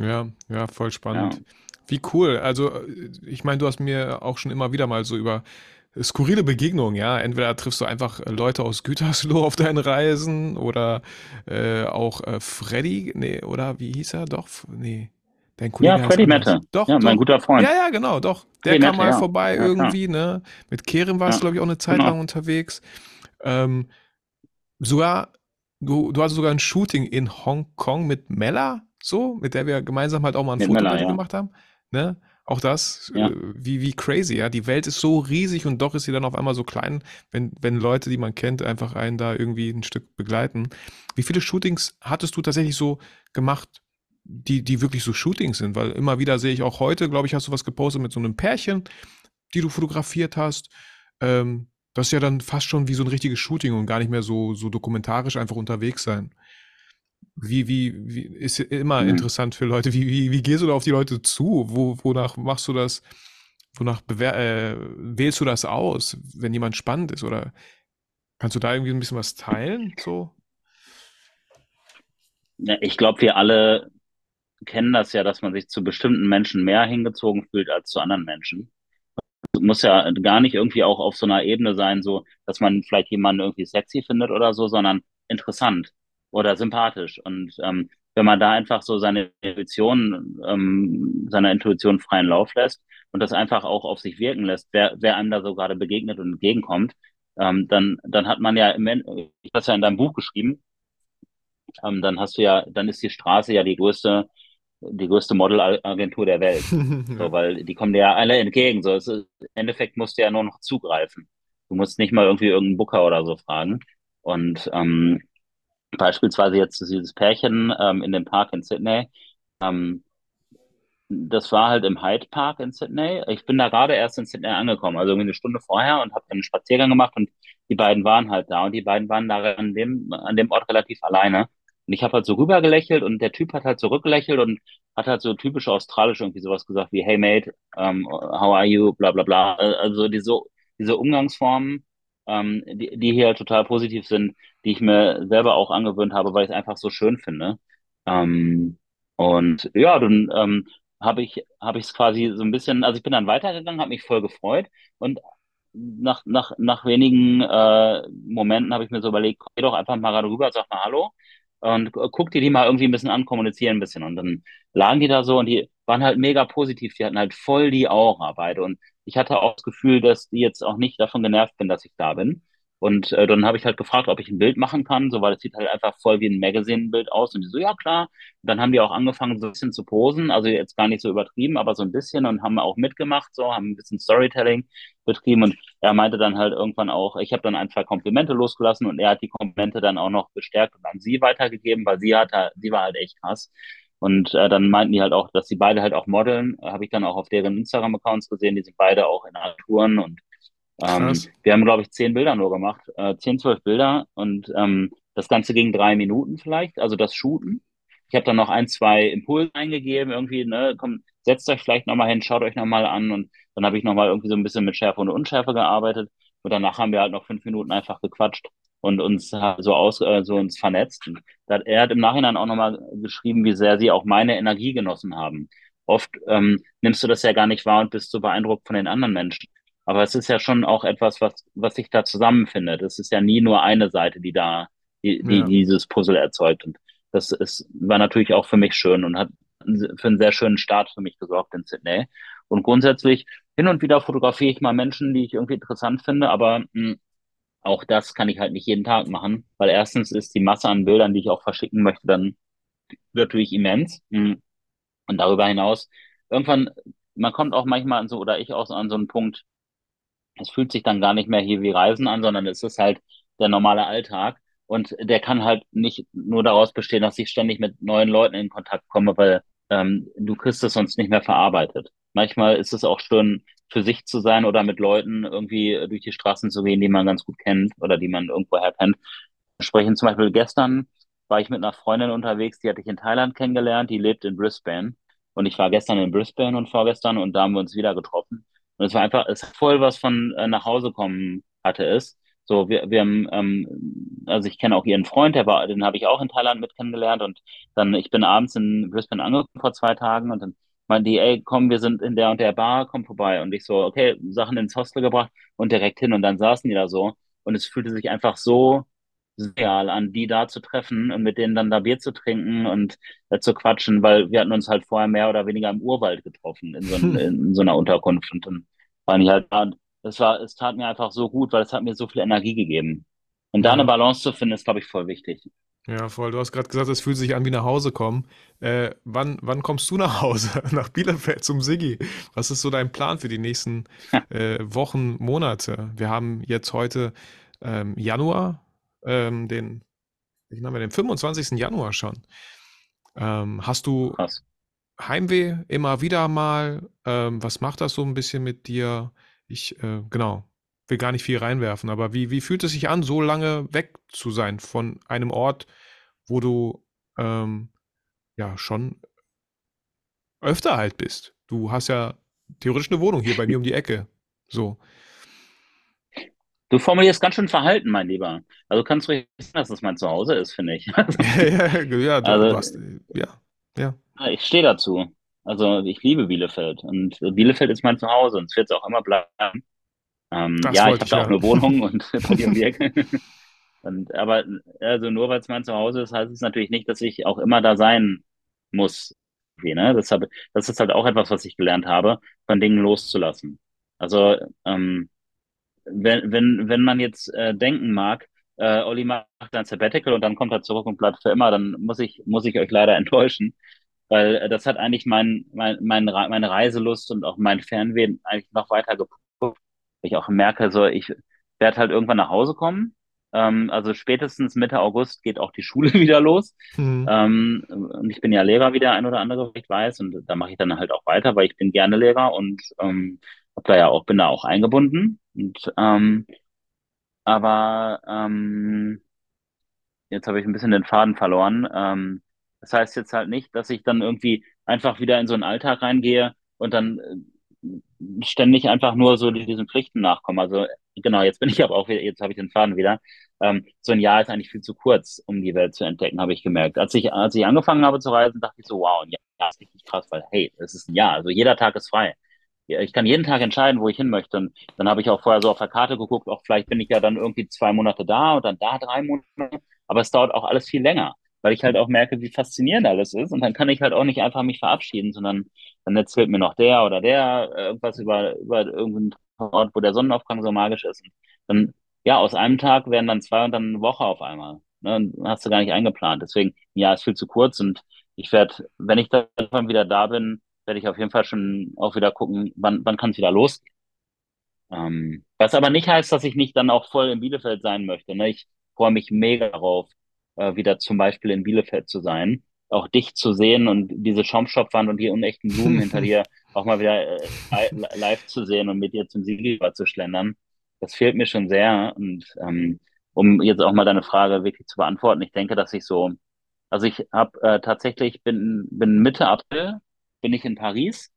Ja, ja, voll spannend. Ja. Wie cool. Also, äh, ich meine, du hast mir auch schon immer wieder mal so über skurrile Begegnungen, ja. Entweder triffst du einfach äh, Leute aus Gütersloh auf deinen Reisen oder äh, auch äh, Freddy, nee, oder wie hieß er? Doch, nee. Dein Ja, Kollege heißt Freddy. Mette. Doch, Ja, mein doch. guter Ja, Freund. ja, genau, doch. Der Freddy kam Mette, mal ja. vorbei Ja, irgendwie, ne? Mit Kerem warst du, Ja, glaube ich, auch eine Zeit genau. lang unterwegs. Ähm, sogar, du, du hattest sogar ein Shooting in Hongkong mit Mella, so, mit der wir gemeinsam halt auch mal ein Mit Foto Mella, ja. gemacht haben. Ne? Auch das, Ja. äh, wie, wie crazy, ja. Die Welt ist so riesig und doch ist sie dann auf einmal so klein, wenn, wenn Leute, die man kennt, einfach einen da irgendwie ein Stück begleiten. Wie viele Shootings hattest du tatsächlich so gemacht, die, die wirklich so Shootings sind? Weil immer wieder sehe ich auch heute, glaube ich, hast du was gepostet mit so einem Pärchen, die du fotografiert hast. Ähm, das ist ja dann fast schon wie so ein richtiges Shooting und gar nicht mehr so, so dokumentarisch einfach unterwegs sein. Wie, wie, wie ist immer Mhm. interessant für Leute. Wie, wie, wie gehst du da auf die Leute zu? Wo, wonach machst du das? Wonach äh, wählst du das aus, wenn jemand spannend ist? Oder kannst du da irgendwie ein bisschen was teilen? So? Ich glaube, wir alle kennen das ja, dass man sich zu bestimmten Menschen mehr hingezogen fühlt als zu anderen Menschen. Es muss ja gar nicht irgendwie auch auf so einer Ebene sein, so, dass man vielleicht jemanden irgendwie sexy findet oder so, sondern interessant oder sympathisch. Und ähm, wenn man da einfach so seine Intuition, ähm, seiner Intuition freien Lauf lässt und das einfach auch auf sich wirken lässt, wer, wer einem da so gerade begegnet und entgegenkommt, ähm, dann, dann hat man ja im ich habe das ja in deinem Buch geschrieben, ähm, dann hast du ja, dann ist die Straße ja die größte, die größte Modelagentur der Welt. So, weil die kommen dir ja alle entgegen. So, es ist, im Endeffekt musst du ja nur noch zugreifen. Du musst nicht mal irgendwie irgendeinen Booker oder so fragen. Und ähm, beispielsweise jetzt dieses Pärchen ähm, in dem Park in Sydney, ähm, das war halt im Hyde Park in Sydney. Ich bin da gerade erst in Sydney angekommen, also irgendwie eine Stunde vorher und habe einen Spaziergang gemacht und die beiden waren halt da und die beiden waren da an dem, an dem Ort relativ alleine. Und ich habe halt so rüber gelächelt und der Typ hat halt zurückgelächelt und hat halt so typisch australisch irgendwie sowas gesagt wie Hey mate, um, how are you, bla bla bla. Also diese, diese Umgangsformen, ähm, die, die hier halt total positiv sind, die ich mir selber auch angewöhnt habe, weil ich es einfach so schön finde. Ähm, und ja, dann ähm, habe ich habe ich es quasi so ein bisschen, also ich bin dann weitergegangen, habe mich voll gefreut und nach nach nach wenigen äh, Momenten habe ich mir so überlegt, geh doch einfach mal gerade rüber, sag mal Hallo und gu- guck dir die mal irgendwie ein bisschen an, kommunizieren ein bisschen und dann lagen die da so und die waren halt mega positiv, die hatten halt voll die Aura beide. Und ich hatte auch das Gefühl, dass die jetzt auch nicht davon genervt bin, dass ich da bin. Und äh, dann habe ich halt gefragt, ob ich ein Bild machen kann, so weil es sieht halt einfach voll wie ein Magazine-Bild aus. Und die so, ja klar, dann haben die auch angefangen, so ein bisschen zu posen, also jetzt gar nicht so übertrieben, aber so ein bisschen. Und haben auch mitgemacht, so, haben ein bisschen Storytelling betrieben. Und er meinte dann halt irgendwann auch, ich habe dann ein, zwei Komplimente losgelassen. Und er hat die Komplimente dann auch noch bestärkt und an sie weitergegeben, weil sie hat, sie war halt echt krass. Und äh, dann meinten die halt auch, dass sie beide halt auch modeln, äh, habe ich dann auch auf deren Instagram-Accounts gesehen, die sind beide auch in Agenturen und ähm, wir haben, glaube ich, zehn Bilder nur gemacht, äh, zehn, zwölf Bilder und ähm, das Ganze ging drei Minuten vielleicht, also das Shooten. Ich habe dann noch ein, zwei Impulse eingegeben, irgendwie, ne, komm, setzt euch vielleicht nochmal hin, schaut euch nochmal an und dann habe ich nochmal irgendwie so ein bisschen mit Schärfe und Unschärfe gearbeitet. Und danach haben wir halt noch fünf Minuten einfach gequatscht und uns so aus, äh, so uns vernetzt. Er hat im Nachhinein auch nochmal geschrieben, wie sehr sie auch meine Energie genossen haben. Oft ähm, nimmst du das ja gar nicht wahr und bist so beeindruckt von den anderen Menschen. Aber es ist ja schon auch etwas, was, was sich da zusammenfindet. Es ist ja nie nur eine Seite, die da, die, die Ja. dieses Puzzle erzeugt. Und das ist, war natürlich auch für mich schön und hat für einen sehr schönen Start für mich gesorgt in Sydney. Und grundsätzlich, hin und wieder fotografiere ich mal Menschen, die ich irgendwie interessant finde, aber mh, auch das kann ich halt nicht jeden Tag machen, weil erstens ist die Masse an Bildern, die ich auch verschicken möchte, dann natürlich immens. Mh. Und darüber hinaus, irgendwann, man kommt auch manchmal an so, oder ich auch so an so einen Punkt, es fühlt sich dann gar nicht mehr hier wie Reisen an, sondern es ist halt der normale Alltag. Und der kann halt nicht nur daraus bestehen, dass ich ständig mit neuen Leuten in Kontakt komme, weil ähm, du kriegst es sonst nicht mehr verarbeitet. Manchmal ist es auch schön, für sich zu sein oder mit Leuten irgendwie durch die Straßen zu gehen, die man ganz gut kennt oder die man irgendwoher kennt. Sprechen zum Beispiel gestern war ich mit einer Freundin unterwegs, die hatte ich in Thailand kennengelernt, die lebt in Brisbane. Und ich war gestern in Brisbane und vorgestern und da haben wir uns wieder getroffen. Und es war einfach, es hat voll was von äh, nach Hause kommen hatte es. So, wir, wir haben, ähm, also ich kenne auch ihren Freund, der war, den habe ich auch in Thailand mit kennengelernt und dann, ich bin abends in Brisbane angekommen vor zwei Tagen und dann meinten die, ey, komm, wir sind in der und der Bar, komm vorbei. Und ich so, okay, Sachen ins Hostel gebracht und direkt hin und dann saßen die da so und es fühlte sich einfach so real an, die da zu treffen und mit denen dann da Bier zu trinken und äh, zu quatschen, weil wir hatten uns halt vorher mehr oder weniger im Urwald getroffen, in so, in, in so einer Unterkunft und dann waren die halt da und das war, es tat mir einfach so gut, weil es hat mir so viel Energie gegeben. Und da eine. Balance zu finden, ist, glaube ich, voll wichtig. Ja, voll. Du hast gerade gesagt, es fühlt sich an wie nach Hause kommen. Äh, wann, wann kommst du nach Hause? Nach Bielefeld zum Siggi? Was ist so dein Plan für die nächsten äh, Wochen, Monate? Wir haben jetzt heute ähm, Januar, ähm, den, haben wir, den 25. Januar schon. Ähm, hast du Krass. Heimweh immer wieder mal? Ähm, was macht das so ein bisschen mit dir? Ich, äh, genau, will gar nicht viel reinwerfen, aber wie, wie fühlt es sich an, so lange weg zu sein von einem Ort, wo du ähm, ja schon öfter halt bist? Du hast ja theoretisch eine Wohnung hier bei mir um die Ecke. So. Du formulierst ganz schön verhalten, mein Lieber. Also du kannst ruhig sagen, dass das mein Zuhause ist, finde ich. Ja, ja, ja, du, du Also hast, äh, ja, ja. ich stehe dazu. Also ich liebe Bielefeld und Bielefeld ist mein Zuhause und es wird es auch immer bleiben. Ähm, Das ja, ich habe da auch eine Wohnung und bei dir um die Ecke. Und, aber also nur weil es mein Zuhause ist, heißt es natürlich nicht, dass ich auch immer da sein muss. Ne? Deshalb, das ist halt auch etwas, was ich gelernt habe, von Dingen loszulassen. Also ähm, wenn, wenn, wenn man jetzt äh, denken mag, äh, Olli macht ein Sabbatical und dann kommt er zurück und bleibt für immer, dann muss ich, muss ich euch leider enttäuschen, weil äh, das hat eigentlich mein, mein, mein, meine Reiselust und auch mein Fernweh eigentlich noch weiter gepusht. Ich auch merke, so ich werde halt irgendwann nach Hause kommen. Ähm, also spätestens Mitte August geht auch die Schule wieder los. Hm. Ähm, und ich bin ja Lehrer, wie der ein oder andere vielleicht weiß, und da mache ich dann halt auch weiter, weil ich bin gerne Lehrer und ähm, hab da ja auch, bin da auch eingebunden. Und ähm, aber ähm, jetzt habe ich ein bisschen den Faden verloren. Ähm, das heißt jetzt halt nicht, dass ich dann irgendwie einfach wieder in so einen Alltag reingehe und dann äh, ständig einfach nur so diesen Pflichten nachkomme. Also genau, jetzt bin ich aber auch wieder, jetzt habe ich den Faden wieder. Ähm, so ein Jahr ist eigentlich viel zu kurz, um die Welt zu entdecken, habe ich gemerkt. Als ich, als ich angefangen habe zu reisen, dachte ich so, wow, ein Jahr ist richtig krass, weil hey, es ist ein Jahr, also jeder Tag ist frei. Ich kann jeden Tag entscheiden, wo ich hin möchte. Und dann habe ich auch vorher so auf der Karte geguckt, auch vielleicht bin ich ja dann irgendwie zwei Monate da und dann da drei Monate. Aber es dauert auch alles viel länger, weil ich halt auch merke, wie faszinierend alles ist. Und dann kann ich halt auch nicht einfach mich verabschieden, sondern dann erzählt mir noch der oder der äh, irgendwas über, über irgendeinen Ort, wo der Sonnenaufgang so magisch ist. Und dann, ja, aus einem Tag werden dann zwei und dann eine Woche auf einmal. Ne? Hast du gar nicht eingeplant. Deswegen, ja, ist viel zu kurz. Und ich werde, wenn ich dann wieder da bin, werde ich auf jeden Fall schon auch wieder gucken, wann, wann kann es wieder losgehen. Ähm, was aber nicht heißt, dass ich nicht dann auch voll in Bielefeld sein möchte. Ne? Ich freue mich mega darauf, äh, wieder zum Beispiel in Bielefeld zu sein, auch dich zu sehen und diese Schaumstoffwand und die unechten Blumen hinter dir auch mal wieder äh, li- live zu sehen und mit dir zum Siegelbar zu schlendern. Das fehlt mir schon sehr. Und ähm, um jetzt auch mal deine Frage wirklich zu beantworten, ich denke, dass ich so, also ich habe äh, tatsächlich bin bin Mitte April bin ich in Paris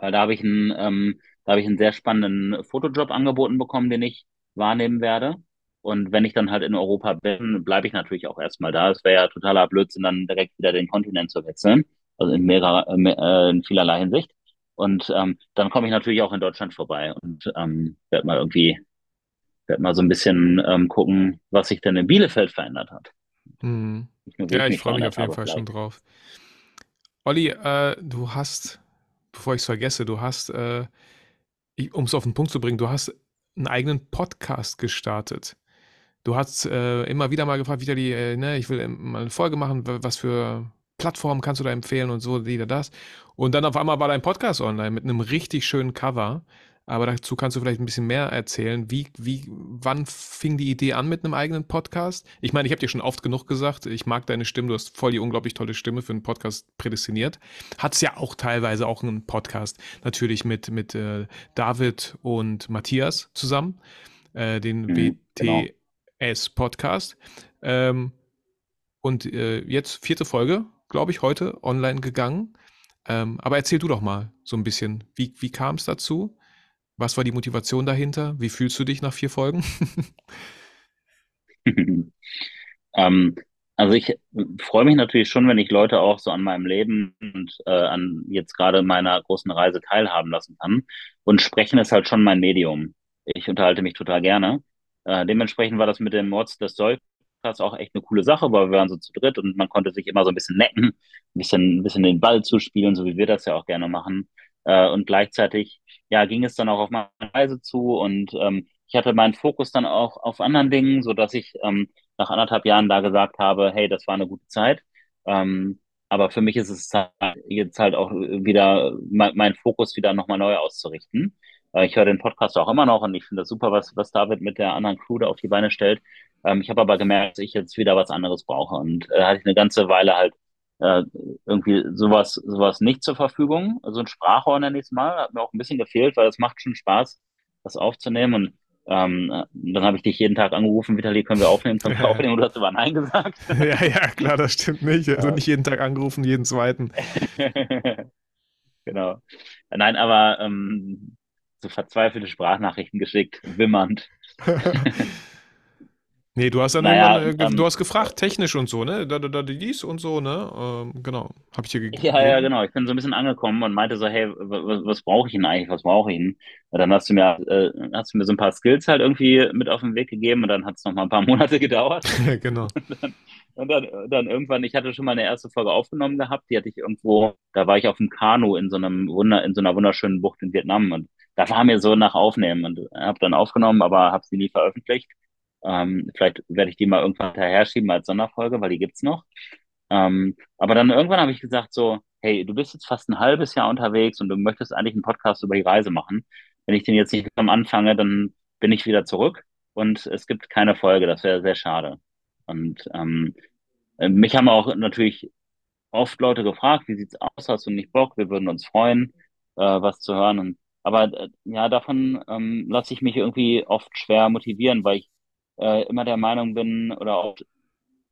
weil da habe ich einen, ähm, da habe ich einen sehr spannenden Fotojob angeboten bekommen, den ich wahrnehmen werde. Und wenn ich dann halt in Europa bin, bleibe ich natürlich auch erstmal da. Es wäre ja totaler Blödsinn, dann direkt wieder den Kontinent zu wechseln. Also in mehrerer, äh, in vielerlei Hinsicht. Und ähm, dann komme ich natürlich auch in Deutschland vorbei und ähm, werde mal irgendwie, werde mal so ein bisschen ähm, gucken, was sich denn in Bielefeld verändert hat. Hm. Nur, wo Ja, ich ich freue mich auf jeden Fall schon drauf. Olli, äh, du hast, bevor ich es vergesse, du hast, äh, um es auf den Punkt zu bringen, du hast einen eigenen Podcast gestartet. Du hast äh, immer wieder mal gefragt, Vitali, äh, ne, ich will ähm, mal eine Folge machen, wa- was für Plattformen kannst du da empfehlen und so, die, das. Und dann auf einmal war dein Podcast online mit einem richtig schönen Cover. Aber dazu kannst du vielleicht ein bisschen mehr erzählen. Wie, wie, wann fing die Idee an mit einem eigenen Podcast? Ich meine, ich habe dir schon oft genug gesagt, ich mag deine Stimme, du hast voll die unglaublich tolle Stimme für einen Podcast prädestiniert. Hat's ja auch teilweise auch einen Podcast, natürlich mit, mit äh, David und Matthias zusammen, äh, den Mhm, genau. WTS-Podcast. Ähm, und äh, jetzt vierte Folge, glaube ich, heute online gegangen. Ähm, aber erzähl du doch mal so ein bisschen, wie, wie kam es dazu? Was war die Motivation dahinter? Wie fühlst du dich nach vier Folgen? ähm, also ich freue mich natürlich schon, wenn ich Leute auch so an meinem Leben und äh, an jetzt gerade meiner großen Reise teilhaben lassen kann. Und Sprechen ist halt schon mein Medium. Ich unterhalte mich total gerne. Äh, dementsprechend war das mit dem Mods des Dolcas auch echt eine coole Sache, weil wir waren so zu dritt und man konnte sich immer so ein bisschen necken, ein bisschen, ein bisschen den Ball zuspielen, so wie wir das ja auch gerne machen. Äh, und gleichzeitig, ja, ging es dann auch auf meine Reise zu und ähm, ich hatte meinen Fokus dann auch auf anderen Dingen, so dass ich ähm, nach anderthalb Jahren da gesagt habe, hey, das war eine gute Zeit. Ähm, aber für mich ist es jetzt halt auch wieder mein, mein Fokus wieder nochmal neu auszurichten. Äh, ich höre den Podcast auch immer noch und ich finde das super, was, was David mit der anderen Crew da auf die Beine stellt. Ähm, ich habe aber gemerkt, dass ich jetzt wieder was anderes brauche und äh, hatte ich eine ganze Weile halt äh, irgendwie sowas, sowas nicht zur Verfügung. Also ein Sprachrohr nenne ich es mal, hat mir auch ein bisschen gefehlt, weil es macht schon Spaß, das aufzunehmen und ähm, dann habe ich dich jeden Tag angerufen, Vitali, können wir aufnehmen, können wir aufnehmen, und du hast aber Nein gesagt. ja, ja, klar, das stimmt nicht. Also nicht jeden Tag angerufen, jeden zweiten. genau. Nein, aber ähm, so verzweifelte Sprachnachrichten geschickt, wimmernd. Nee, du hast dann naja, irgendwann, äh, ähm, du hast gefragt, technisch und so, ne? Da, da, da, dies und so, ne? Ähm, genau. Hab ich dir gegeben. Ja, ja, genau. Ich bin so ein bisschen angekommen und meinte so, hey, was, was brauche ich denn eigentlich? Was brauche ich denn? Und dann hast du mir, äh, hast du mir so ein paar Skills halt irgendwie mit auf den Weg gegeben und dann hat es noch mal ein paar Monate gedauert. genau. Und dann, und dann, dann, irgendwann, ich hatte schon mal eine erste Folge aufgenommen gehabt, die hatte ich irgendwo, da war ich auf dem Kanu in so einem Wunder, in so einer wunderschönen Bucht in Vietnam und da war mir so nach Aufnehmen und habe dann aufgenommen, aber habe sie nie veröffentlicht. Ähm, vielleicht werde ich die mal irgendwann hinterher schieben als Sonderfolge, weil die gibt's noch. Ähm, aber dann irgendwann habe ich gesagt so, hey, du bist jetzt fast ein halbes Jahr unterwegs und du möchtest eigentlich einen Podcast über die Reise machen. Wenn ich den jetzt nicht anfange, dann bin ich wieder zurück und es gibt keine Folge. Das wäre sehr schade. Und ähm, mich haben auch natürlich oft Leute gefragt, wie sieht's aus? Hast du nicht Bock? Wir würden uns freuen, äh, was zu hören. Und, aber äh, ja, davon ähm, lasse ich mich irgendwie oft schwer motivieren, weil ich äh, immer der Meinung bin oder auch,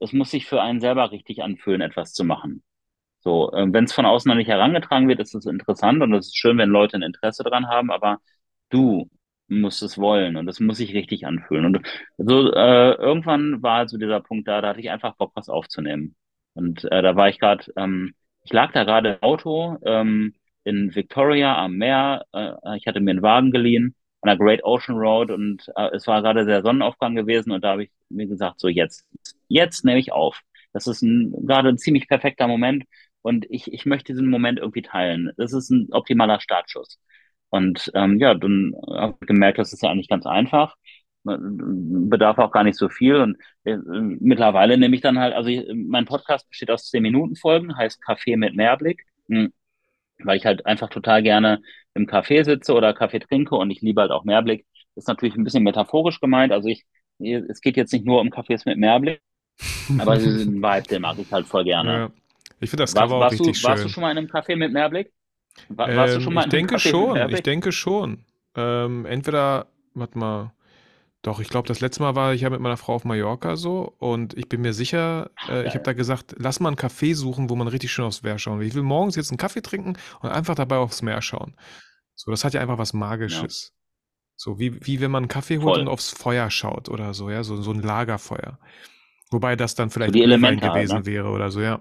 es muss sich für einen selber richtig anfühlen, etwas zu machen. So, äh, wenn es von außen noch nicht herangetragen wird, ist es interessant und es ist schön, wenn Leute ein Interesse dran haben, aber du musst es wollen und es muss sich richtig anfühlen. Und so äh, irgendwann war so dieser Punkt da, da hatte ich einfach Bock, was aufzunehmen. Und äh, da war ich gerade, ähm, ich lag da gerade im Auto ähm, in Victoria am Meer. Äh, ich hatte mir einen Wagen geliehen an der Great Ocean Road und äh, es war gerade der Sonnenaufgang gewesen und da habe ich mir gesagt, so jetzt, jetzt nehme ich auf. Das ist ein, gerade ein ziemlich perfekter Moment und ich, ich möchte diesen Moment irgendwie teilen. Das ist ein optimaler Startschuss. Und ähm, ja, dann habe ich gemerkt, das ist ja eigentlich ganz einfach. Bedarf auch gar nicht so viel. Und äh, mittlerweile nehme ich dann halt, also ich, mein Podcast besteht aus 10 Minuten Folgen, heißt Kaffee mit Mehrblick. Weil ich halt einfach total gerne im Café sitze oder Kaffee trinke und ich liebe halt auch Mehrblick. Das ist natürlich ein bisschen metaphorisch gemeint. Also ich, es geht jetzt nicht nur um Cafés mit Mehrblick, aber diesen Vibe, den mag ich halt voll gerne. Ja. Ich finde das Cover warst, auch richtig du, schön. Warst du schon mal in einem Café mit Mehrblick? War, ähm, warst du schon mal in einem Café schon? Ich denke schon. Ähm, entweder, warte mal, doch, ich glaube, das letzte Mal war ich ja mit meiner Frau auf Mallorca so und ich bin mir sicher, äh, ich habe da gesagt, lass mal einen Café suchen, wo man richtig schön aufs Meer schauen will. Ich will morgens jetzt einen Kaffee trinken und einfach dabei aufs Meer schauen. So, das hat ja einfach was Ja. Magisches. So wie, wie wenn man einen Kaffee holt und aufs Feuer schaut oder so, ja, so, so ein Lagerfeuer. Wobei das dann vielleicht die Elemente gewesen ne? wäre oder so, ja.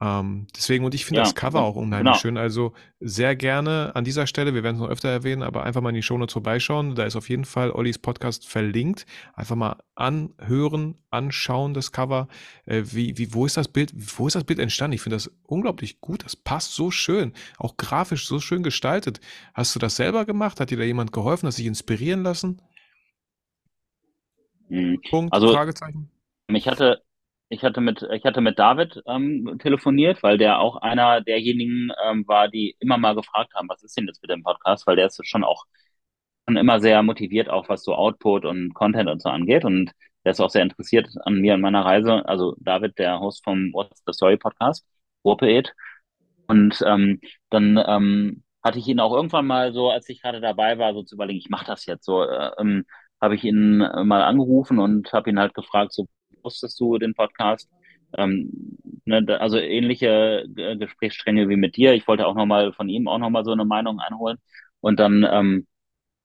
Ähm, deswegen, und ich finde Ja, das Cover auch unheimlich genau. schön. Also sehr gerne an dieser Stelle, wir werden es noch öfter erwähnen, aber einfach mal in die Shownotes vorbeischauen. Da ist auf jeden Fall Ollis Podcast verlinkt. Einfach mal anhören, anschauen, das Cover. Äh, wie, wie, wo ist das Bild, wo ist das Bild entstanden? Ich finde das unglaublich gut. Das passt so schön. Auch grafisch so schön gestaltet. Hast du das selber gemacht? Hat dir da jemand geholfen? Hast dich inspirieren lassen? Mhm. Punkt, Also Fragezeichen. mich hatte, ich hatte mit, ich hatte mit David ähm, telefoniert, weil der auch einer derjenigen ähm, war, die immer mal gefragt haben, was ist denn jetzt mit dem Podcast, weil der ist schon auch schon immer sehr motiviert, auch was so Output und Content und so angeht. Und der ist auch sehr interessiert an mir und meiner Reise. Also David, der Host vom What's the Story Podcast, Warpaid. Und ähm, dann ähm, hatte ich ihn auch irgendwann mal so, als ich gerade dabei war, so zu überlegen, ich mache das jetzt so, äh, ähm, habe ich ihn mal angerufen und habe ihn halt gefragt, so wusstest du den Podcast? Ähm, ne, also ähnliche äh, Gesprächsstränge wie mit dir. Ich wollte auch nochmal von ihm auch nochmal so eine Meinung einholen. Und dann ähm,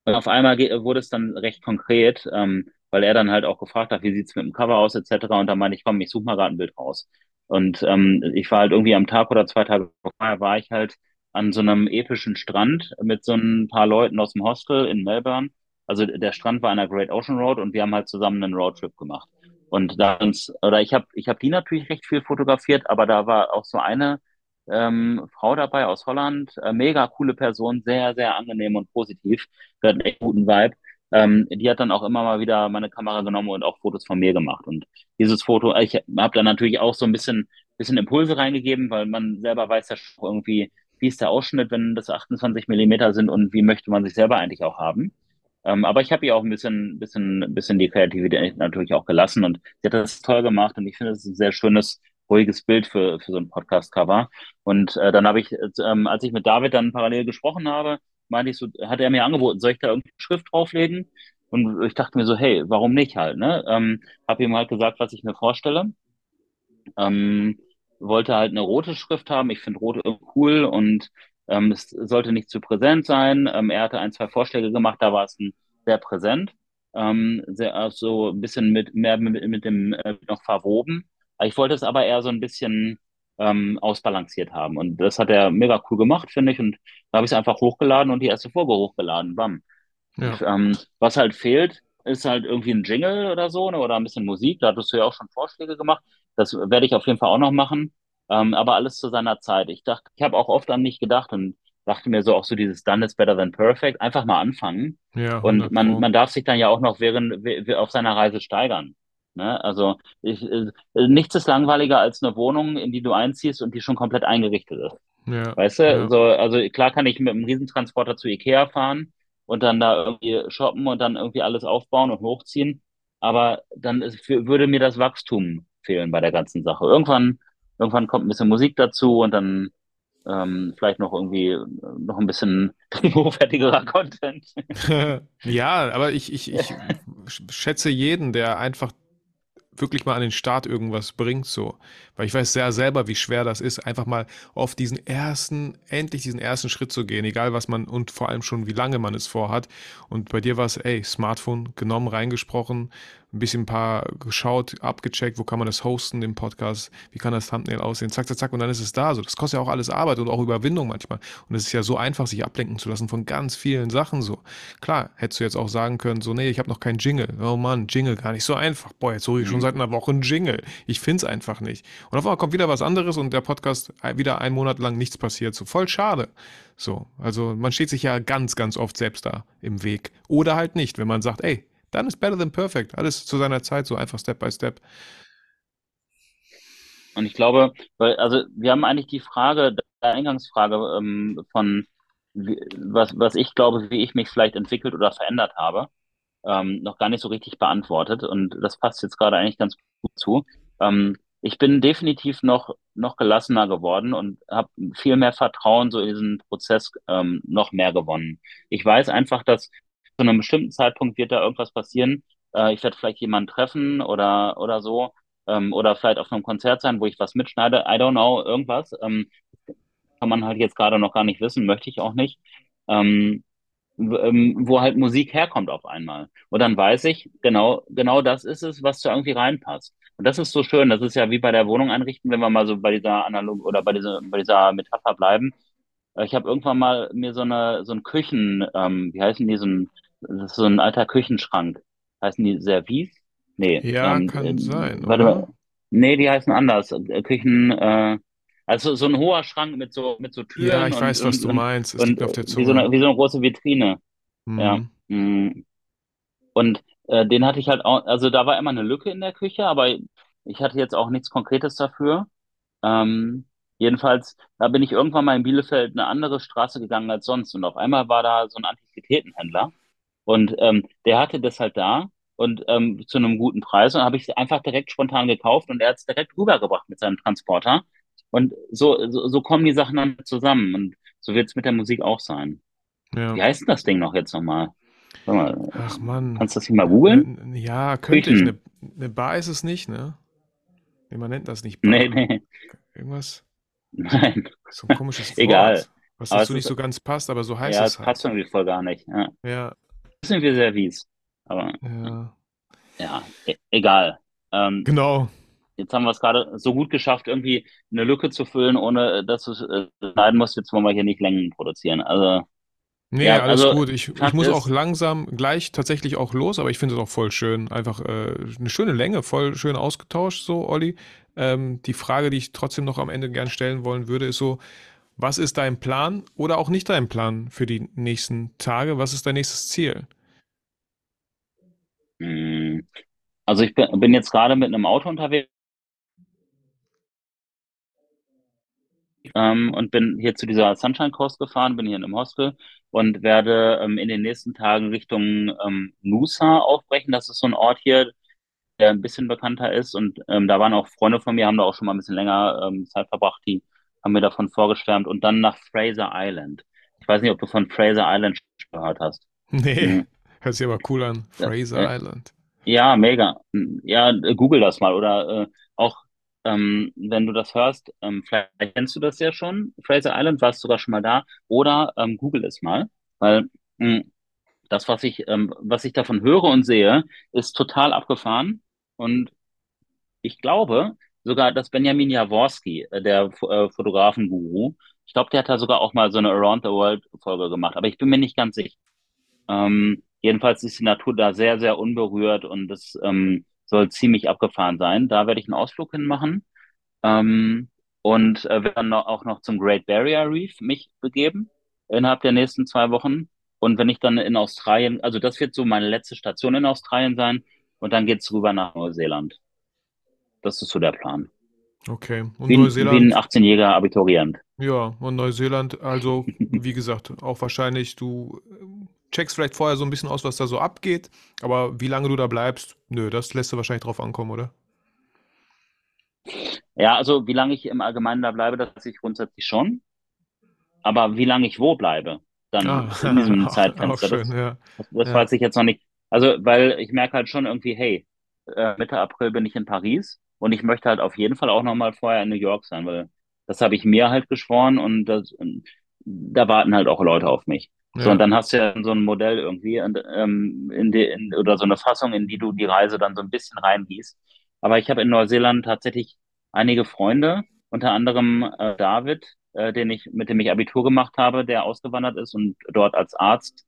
auf einmal wurde es dann recht konkret, ähm, weil er dann halt auch gefragt hat, wie sieht's mit dem Cover aus, etc. Und dann meinte ich, komm, ich suche mal gerade ein Bild raus. Und ähm, ich war halt irgendwie am Tag oder zwei Tage vorher, war ich halt an so einem epischen Strand mit so ein paar Leuten aus dem Hostel in Melbourne. Also der Strand war an der Great Ocean Road und wir haben halt zusammen einen Roadtrip gemacht. Und da uns, oder ich habe ich hab die natürlich recht viel fotografiert, aber da war auch so eine ähm, Frau dabei aus Holland, äh, mega coole Person, sehr, sehr angenehm und positiv, wir hatten echt guten Vibe. Ähm, die hat dann auch immer mal wieder meine Kamera genommen und auch Fotos von mir gemacht. Und dieses Foto, ich habe da natürlich auch so ein bisschen, bisschen Impulse reingegeben, weil man selber weiß ja schon irgendwie, wie ist der Ausschnitt, wenn das 28 Millimeter sind und wie möchte man sich selber eigentlich auch haben. Ähm, aber ich habe ihr auch ein bisschen, bisschen, bisschen die Kreativität natürlich auch gelassen und sie hat das toll gemacht und ich finde, es ist ein sehr schönes, ruhiges Bild für, für so ein Podcast-Cover. Und äh, dann habe ich, ähm, als ich mit David dann parallel gesprochen habe, meinte ich so, hat er mir angeboten, soll ich da irgendeine Schrift drauflegen? Und ich dachte mir so, hey, warum nicht halt, ne? Ähm, habe ihm halt gesagt, was ich mir vorstelle. Ähm, wollte halt eine rote Schrift haben. Ich finde rot cool und ähm, es sollte nicht zu präsent sein. Ähm, er hatte ein, zwei Vorschläge gemacht, da war es ein, sehr präsent, ähm, sehr, also ein bisschen mit mehr mit, mit dem äh, noch verwoben. Ich wollte es aber eher so ein bisschen ähm, ausbalanciert haben. Und das hat er mega cool gemacht, finde ich. Und da habe ich es einfach hochgeladen und die erste Folge hochgeladen. Bam. Ja. Ähm, was halt fehlt, ist halt irgendwie ein Jingle oder so, ne, oder ein bisschen Musik. Da hattest du ja auch schon Vorschläge gemacht. Das werde ich auf jeden Fall auch noch machen. Ähm, aber alles zu seiner Zeit. Ich dachte, ich habe auch oft an mich gedacht und dachte mir so auch so dieses Done is better than perfect. Einfach mal anfangen. Ja, und man, man darf sich dann ja auch noch während auf seiner Reise steigern. Ne? Also ich, äh, nichts ist langweiliger als eine Wohnung, in die du einziehst und die schon komplett eingerichtet ist. Ja, weißt du? Ja. So, also klar kann ich mit einem Riesentransporter zu Ikea fahren und dann da irgendwie shoppen und dann irgendwie alles aufbauen und hochziehen. Aber dann ist, würde mir das Wachstum fehlen bei der ganzen Sache. Irgendwann, irgendwann kommt ein bisschen Musik dazu und dann ähm, vielleicht noch irgendwie noch ein bisschen hochwertigerer Content. ja, aber ich, ich, ich schätze jeden, der einfach wirklich mal an den Start irgendwas bringt, so. Weil ich weiß sehr selber, wie schwer das ist, einfach mal auf diesen ersten, endlich diesen ersten Schritt zu gehen, egal was man und vor allem schon, wie lange man es vorhat. Und bei dir war es, ey, Smartphone genommen, reingesprochen, ein bisschen ein paar geschaut, abgecheckt, wo kann man das hosten, den Podcast, wie kann das Thumbnail aussehen, zack, zack, zack, und dann ist es da. So, das kostet ja auch alles Arbeit und auch Überwindung manchmal. Und es ist ja so einfach, sich ablenken zu lassen von ganz vielen Sachen so. Klar, hättest du jetzt auch sagen können, so, nee, ich habe noch keinen Jingle. Oh Mann, Jingle gar nicht so einfach. Boah, jetzt suche ich schon mhm. seit einer Woche einen Jingle. Ich find's einfach nicht. Und auf einmal kommt wieder was anderes und der Podcast wieder einen Monat lang nichts passiert. So, voll schade. So, also man steht sich ja ganz, ganz oft selbst da im Weg. Oder halt nicht, wenn man sagt, ey, dann ist better than perfect. Alles zu seiner Zeit, so einfach Step by Step. Und ich glaube, weil, also wir haben eigentlich die Frage, der Eingangsfrage ähm, von wie, was, was ich glaube, wie ich mich vielleicht entwickelt oder verändert habe, ähm, noch gar nicht so richtig beantwortet. Und das passt jetzt gerade eigentlich ganz gut zu. Ähm, ich bin definitiv noch, noch gelassener geworden und habe viel mehr Vertrauen so in diesen Prozess ähm, noch mehr gewonnen. Ich weiß einfach, dass zu einem bestimmten Zeitpunkt wird da irgendwas passieren. Äh, ich werde vielleicht jemanden treffen oder, oder so. Ähm, oder vielleicht auf einem Konzert sein, wo ich was mitschneide. I don't know, irgendwas. Ähm, kann man halt jetzt gerade noch gar nicht wissen, möchte ich auch nicht. Ähm, wo halt Musik herkommt auf einmal. Und dann weiß ich, genau, genau das ist es, was da irgendwie reinpasst. Und das ist so schön. Das ist ja wie bei der Wohnung einrichten, wenn wir mal so bei dieser Analog oder bei dieser, bei dieser Metapher bleiben. Ich habe irgendwann mal mir so eine so ein Küchen, ähm, wie heißen die, so ein das ist so ein alter Küchenschrank. Heißen die Service? Nee. Ja, ähm, kann äh, sein. Warte mal. Nee, die heißen anders. Äh, Küchen, äh, also so ein hoher Schrank mit so, mit so Türen. Ja, ich und, weiß, was und, du meinst. Es und, liegt auf der Zunge. Wie so eine, wie so eine große Vitrine. Mhm. Ja. Mm. Und äh, den hatte ich halt auch, also da war immer eine Lücke in der Küche, aber ich hatte jetzt auch nichts Konkretes dafür. Ähm, jedenfalls, da bin ich irgendwann mal in Bielefeld eine andere Straße gegangen als sonst. Und auf einmal war da so ein Antiquitätenhändler. Und ähm, der hatte das halt da und ähm, zu einem guten Preis und habe ich es einfach direkt spontan gekauft und er hat es direkt rübergebracht mit seinem Transporter. Und so, so, so kommen die Sachen dann zusammen und so wird es mit der Musik auch sein. Ja. Wie heißt denn das Ding noch jetzt nochmal? Mal, Ach man. Kannst du das hier mal googeln? Ja, könnte ich. Eine, eine Bar ist es nicht, ne? Nee, man nennt das nicht Bar. Nee, nee. Irgendwas? Nein. So ein komisches Wort. Egal. Was dazu nicht so ganz passt, aber so heißt ja, es halt. Ja, passt irgendwie voll gar nicht. Ja. ja. bisschen wie Service. Aber Ja, ja, e egal. Ähm, genau. Jetzt haben wir es gerade so gut geschafft, irgendwie eine Lücke zu füllen, ohne äh, dass du es äh, schneiden musst. Jetzt wollen wir hier nicht Längen produzieren. Also, Nee, ja, alles also gut. Ich, ich muss auch langsam gleich tatsächlich auch los, aber ich finde es auch voll schön. Einfach äh, eine schöne Länge, voll schön ausgetauscht, so, Olli. Ähm, die Frage, die ich trotzdem noch am Ende gern stellen wollen würde, ist so, was ist dein Plan oder auch nicht dein Plan für die nächsten Tage? Was ist dein nächstes Ziel? mh, also ich bin, bin jetzt gerade mit einem Auto unterwegs ähm, und bin hier zu dieser Sunshine Coast gefahren, bin hier in einem Hostel und werde ähm, in den nächsten Tagen Richtung ähm, Nusa aufbrechen. Das ist so ein Ort hier, der ein bisschen bekannter ist. Und ähm, da waren auch Freunde von mir, haben da auch schon mal ein bisschen länger ähm, Zeit verbracht, die haben mir davon vorgeschwärmt. Und dann nach Fraser Island. Ich weiß nicht, ob du von Fraser Island gehört hast. Nee, Mhm. hört sich aber cool an. Ja, Fraser äh, Island. ja, mega. Ja, google das mal. Oder äh, auch, ähm, wenn du das hörst, ähm, vielleicht kennst du das ja schon. Fraser Island, warst sogar schon mal da. Oder ähm, google es mal. Weil mh, das, was ich, ähm, was ich davon höre und sehe, ist total abgefahren. Und ich glaube sogar, dass Benjamin Jaworski, äh, der äh, Fotografenguru, ich glaube, der hat da sogar auch mal so eine Around the World Folge gemacht, aber ich bin mir nicht ganz sicher. Ähm, jedenfalls ist die Natur da sehr, sehr unberührt und es ähm, soll ziemlich abgefahren sein. Da werde ich einen Ausflug hinmachen ähm, und äh, werde dann noch, auch noch zum Great Barrier Reef mich begeben innerhalb der nächsten zwei Wochen. Und wenn ich dann in Australien, also das wird so meine letzte Station in Australien sein und dann geht's rüber nach Neuseeland. Das ist so der Plan. Okay. Und ein Neuseeland? 18-jähriger Abiturient. Ja, und Neuseeland, also wie gesagt, auch wahrscheinlich, du checkst vielleicht vorher so ein bisschen aus, was da so abgeht, aber wie lange du da bleibst, nö, das lässt du wahrscheinlich drauf ankommen, oder? Ja, also wie lange ich im Allgemeinen da bleibe, das weiß ich grundsätzlich schon. Aber wie lange ich wo bleibe, dann in diesem Ah, auch, auch Zeitfenster, schön, das, ja. das, das Ja, weiß ich jetzt noch nicht. Also, weil ich merke halt schon irgendwie, hey, äh, Mitte April bin ich in Paris und ich möchte halt auf jeden Fall auch noch mal vorher in New York sein, weil das habe ich mir halt geschworen und das, und da warten halt auch Leute auf mich. So, und dann hast du ja so ein Modell irgendwie und, ähm, in die, in, oder so eine Fassung, in die du die Reise dann so ein bisschen reingießt. Aber ich habe in Neuseeland tatsächlich einige Freunde, unter anderem äh, David, äh, den ich, mit dem ich Abitur gemacht habe, der ausgewandert ist und dort als Arzt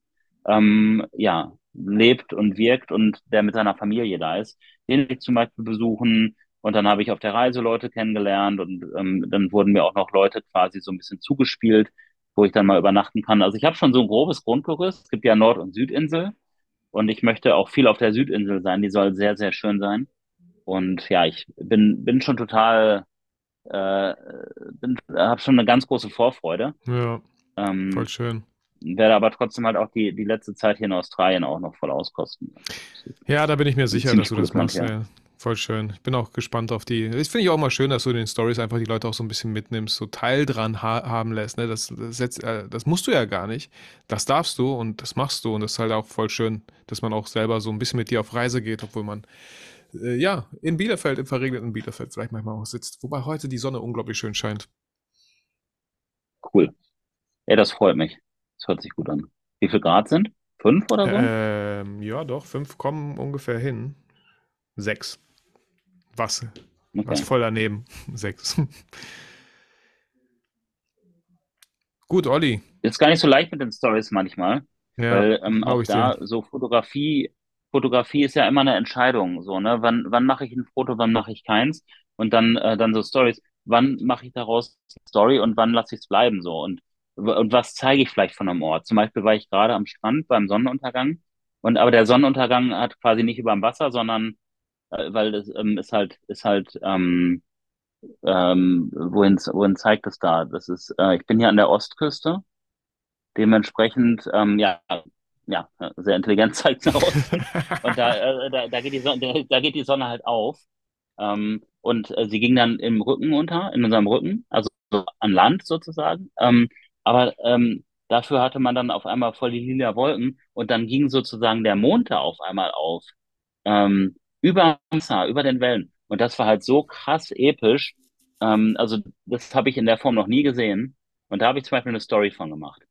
ähm, ja, lebt und wirkt und der mit seiner Familie da ist. Den will ich zum Beispiel besuchen. Und dann habe ich auf der Reise Leute kennengelernt und ähm, dann wurden mir auch noch Leute quasi so ein bisschen zugespielt, wo ich dann mal übernachten kann. Also ich habe schon so ein grobes Grundgerüst. Es gibt ja Nord- und Südinsel und ich möchte auch viel auf der Südinsel sein. Die soll sehr, sehr schön sein. Und ja, ich bin, bin schon total, äh, habe schon eine ganz große Vorfreude. ja, voll Ähm, schön. werde aber trotzdem halt auch die, die letzte Zeit hier in Australien auch noch voll auskosten. Ja, da bin ich mir sicher, dass du das machst, hier. Voll schön. Ich bin auch gespannt auf die. Das finde ich auch mal schön, dass du in den Stories einfach die Leute auch so ein bisschen mitnimmst, so Teil dran ha haben lässt. Ne? Das, das, setzt, äh, das musst du ja gar nicht. Das darfst du und das machst du. Und das ist halt auch voll schön, dass man auch selber so ein bisschen mit dir auf Reise geht, obwohl man äh, ja in Bielefeld, im verregneten Bielefeld vielleicht manchmal auch sitzt. Wobei heute die Sonne unglaublich schön scheint. Cool. Ja, das freut mich. Das hört sich gut an. Wie viel Grad sind? Fünf oder so? Ähm, ja, doch, fünf kommen ungefähr hin. Sechs. Was? Was Okay. voll daneben. Sechs. Gut, Olli. Ist gar nicht so leicht mit den Stories manchmal, Ja, weil ähm, auch ich dir. da so Fotografie, Fotografie ist ja immer eine Entscheidung, so, ne? Wann, wann mache ich ein Foto, wann mache ich keins? Und dann, äh, dann so Stories. Wann mache ich daraus Story und wann lasse ich es bleiben, so? Und, und was zeige ich vielleicht von einem Ort? Zum Beispiel war ich gerade am Strand beim Sonnenuntergang und aber der Sonnenuntergang hat quasi nicht über dem Wasser, sondern weil das ähm, ist halt, ist halt, ähm, ähm, wohin, wohin zeigt es da? Das ist, äh, ich bin hier an der Ostküste. Dementsprechend, ähm, ja, ja, sehr intelligent zeigt es Osten. Und da, äh, da, da geht die Sonne, da, da geht die Sonne halt auf. Ähm, und äh, sie ging dann im Rücken unter, in unserem Rücken, also so an Land sozusagen. Ähm, aber ähm, dafür hatte man dann auf einmal voll die lila Wolken und dann ging sozusagen der Mond da auf einmal auf. Ähm, über Wasser, über den Wellen. Und das war halt so krass episch. Ähm, also das habe ich in der Form noch nie gesehen. Und da habe ich zum Beispiel eine Story von gemacht.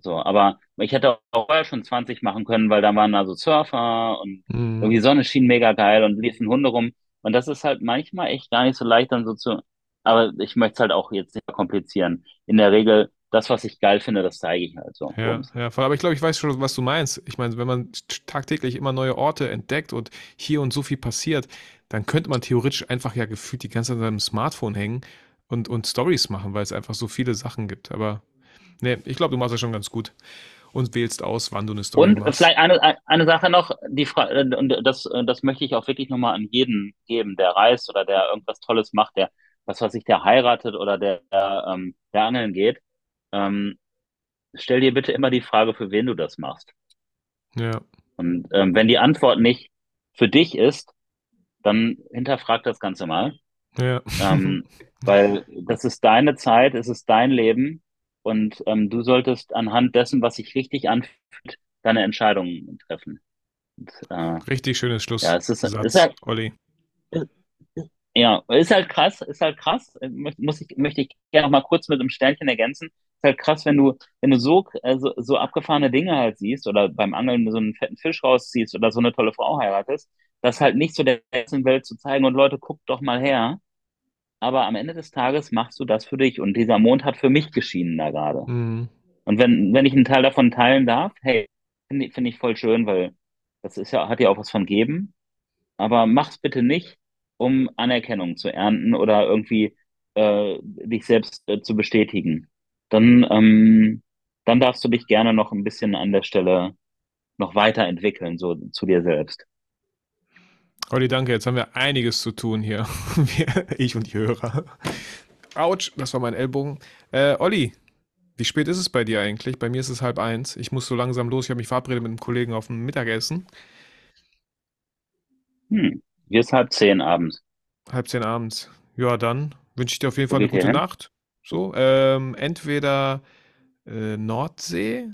So, aber ich hätte auch vorher schon 20 machen können, weil da waren also Surfer und Mhm. irgendwie Sonne schien mega geil und liefen Hunde rum. Und das ist halt manchmal echt gar nicht so leicht dann so zu, aber ich möchte es halt auch jetzt nicht komplizieren. In der Regel, das, was ich geil finde, das zeige ich halt so. Ja, ja, voll. Aber ich glaube, ich weiß schon, was du meinst. Ich meine, wenn man tagtäglich immer neue Orte entdeckt und hier und so viel passiert, dann könnte man theoretisch einfach ja gefühlt die ganze Zeit an seinem Smartphone hängen und, und Stories machen, weil es einfach so viele Sachen gibt. Aber nee, ich glaube, du machst das schon ganz gut und wählst aus, wann du eine Story Und machst. vielleicht eine, eine Sache noch, die Fra und das, das möchte ich auch wirklich nochmal an jeden geben, der reist oder der irgendwas Tolles macht, der, was weiß ich, der heiratet oder der, der, ähm, der angeln geht. Ähm, stell dir bitte immer die Frage, für wen du das machst. Ja, Und ähm, wenn die Antwort nicht für dich ist, dann hinterfrag das Ganze mal. ja. Ähm, weil das ist deine Zeit, es ist dein Leben und ähm, du solltest anhand dessen, was sich richtig anfühlt, deine Entscheidungen treffen. Und, äh, Richtig schönes ja, es ist, Schlusssatz, ist halt, Olli. ja, ist halt krass, ist halt krass. Äh, Muss ich, möchte ich gerne noch mal kurz mit einem Sternchen ergänzen. Ist halt krass, wenn du, wenn du so, also, so abgefahrene Dinge halt siehst oder beim Angeln so einen fetten Fisch rausziehst oder so eine tolle Frau heiratest, das halt nicht so der ganzen Welt zu zeigen und Leute, guckt doch mal her. Aber am Ende des Tages machst du das für dich und dieser Mond hat für mich geschienen da gerade. Mhm. Und wenn, wenn ich einen Teil davon teilen darf, hey, finde ich, finde ich voll schön, weil das ist ja, hat ja auch was von geben. Aber mach's bitte nicht, um Anerkennung zu ernten oder irgendwie äh, dich selbst äh, zu bestätigen. Dann, ähm, dann darfst du dich gerne noch ein bisschen an der Stelle noch weiterentwickeln, so zu dir selbst. Olli, danke. Jetzt haben wir einiges zu tun hier. Ich und die Hörer. Autsch, das war mein Ellbogen. Äh, Olli, wie spät ist es bei dir eigentlich? Bei mir ist es halb eins. Ich muss so langsam los. Ich habe mich verabredet mit einem Kollegen auf ein Mittagessen. Hm. Hier ist halb zehn abends. Halb zehn abends. Ja, dann wünsche ich dir auf jeden Fall eine gute hin? Nacht. So, ähm, entweder äh, Nordsee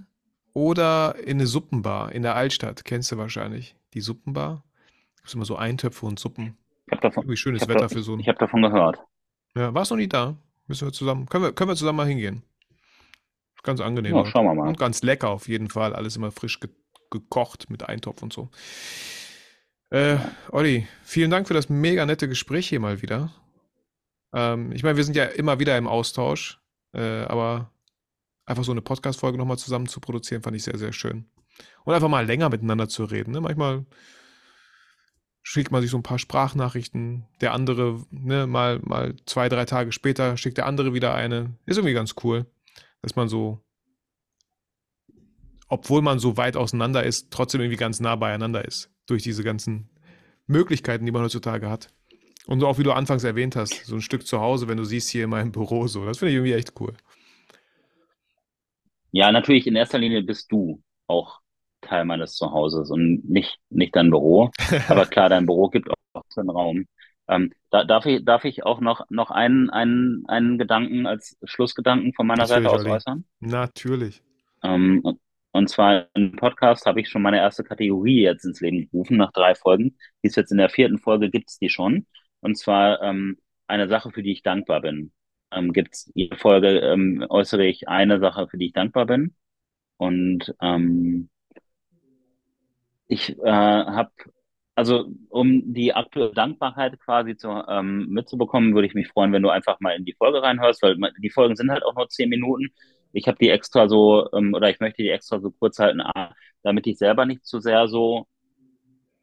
oder in eine Suppenbar in der Altstadt. Kennst du wahrscheinlich. Die Suppenbar. Gibt immer so Eintöpfe und Suppen. Ich habe davon, Irgendwie ich schönes hab Wetter da, für so ich ein. hab davon gehört. Ja, warst noch nie da? Müssen wir zusammen. Können wir, können wir zusammen mal hingehen? Ist ganz angenehm Ja, schauen wir mal. Und ganz lecker auf jeden Fall. Alles immer frisch ge gekocht mit Eintopf und so. Äh. Olli, vielen Dank für das mega nette Gespräch hier mal wieder. Ähm, ich meine, wir sind ja immer wieder im Austausch, äh, aber einfach so eine Podcast-Folge nochmal zusammen zu produzieren, fand ich sehr, sehr schön. Und einfach mal länger miteinander zu reden. Ne? Manchmal schickt man sich so ein paar Sprachnachrichten, der andere, ne, mal, mal zwei, drei Tage später schickt der andere wieder eine. Ist irgendwie ganz cool, dass man so, obwohl man so weit auseinander ist, trotzdem irgendwie ganz nah beieinander ist. Durch diese ganzen Möglichkeiten, die man heutzutage hat. Und auch wie du anfangs erwähnt hast, so ein Stück zu Hause, wenn du siehst hier in meinem Büro so. Das finde ich irgendwie echt cool. Ja, natürlich in erster Linie bist du auch Teil meines Zuhauses und nicht, nicht dein Büro. Aber klar, dein Büro gibt auch so einen Raum. Ähm, da, darf ich, darf ich auch noch, noch einen, einen, einen Gedanken als Schlussgedanken von meiner Seite Natürlich, aus Olli. äußern? Natürlich. Ähm, und, und zwar im Podcast habe ich schon meine erste Kategorie jetzt ins Leben gerufen, nach drei Folgen. Die ist jetzt in der vierten Folge, gibt's die schon. Und zwar ähm, eine Sache, für die ich dankbar bin. Ähm, gibt's jede Folge ähm, äußere ich eine Sache, für die ich dankbar bin. Und ähm, ich äh, habe, also um die aktuelle Dankbarkeit quasi zu, ähm, mitzubekommen, würde ich mich freuen, wenn du einfach mal in die Folge reinhörst, weil die Folgen sind halt auch nur zehn Minuten. Ich habe die extra so, ähm, oder ich möchte die extra so kurz halten, A, damit ich selber nicht zu sehr so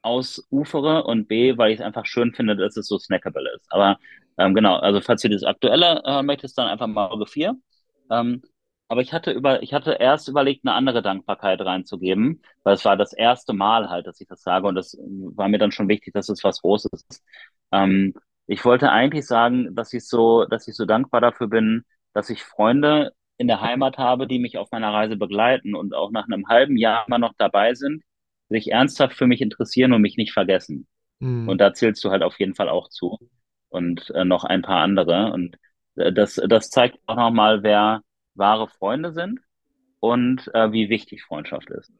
ausufere und B, weil ich es einfach schön finde, dass es so snackable ist. Aber ähm, genau, also falls du das Aktuelle äh, möchtest, dann einfach mal Folge 4. Ähm, aber ich hatte über, ich hatte erst überlegt, eine andere Dankbarkeit reinzugeben, weil es war das erste Mal halt, dass ich das sage und das war mir dann schon wichtig, dass es was Großes ist. Ähm, ich wollte eigentlich sagen, dass ich so, dass ich so dankbar dafür bin, dass ich Freunde in der Heimat habe, die mich auf meiner Reise begleiten und auch nach einem halben Jahr immer noch dabei sind, sich ernsthaft für mich interessieren und mich nicht vergessen. Mhm. Und da zählst du halt auf jeden Fall auch zu. Und äh, noch ein paar andere. Und äh, das, das zeigt auch nochmal, wer wahre Freunde sind und äh, wie wichtig Freundschaft ist.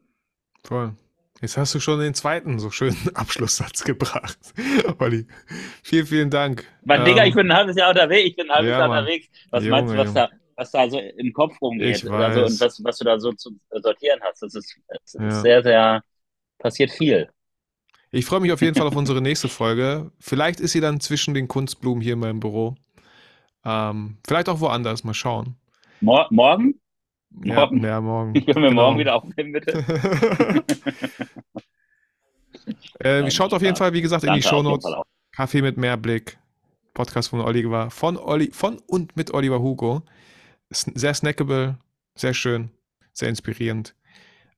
Voll. Jetzt hast du schon den zweiten so schönen Abschlusssatz gebracht. Olli, vielen, vielen Dank. Digga, Ähm, ich bin ein halbes Jahr unterwegs, ich bin ein halbes ja, Jahr Mann. unterwegs. Was Junge, meinst du, was da, was da so im Kopf rumgeht. Also, und was, was du da so zu sortieren hast. Das ist, das Ja. ist sehr, sehr, passiert viel. Ich freue mich auf jeden Fall auf unsere nächste Folge. Vielleicht ist sie dann zwischen den Kunstblumen hier in meinem Büro. Ähm, vielleicht auch woanders, mal schauen. Mor morgen? Ja, Morgen. ja, morgen. Können wir Genau. morgen wieder aufnehmen, bitte? äh, schaut auf jeden Fall, wie gesagt, in die Danke, auf jeden Shownotes. Kaffee mit Mehrblick. Podcast von Oliver. Von, Olli, von und mit Oliver Hugo. Sehr snackable, sehr schön, sehr inspirierend.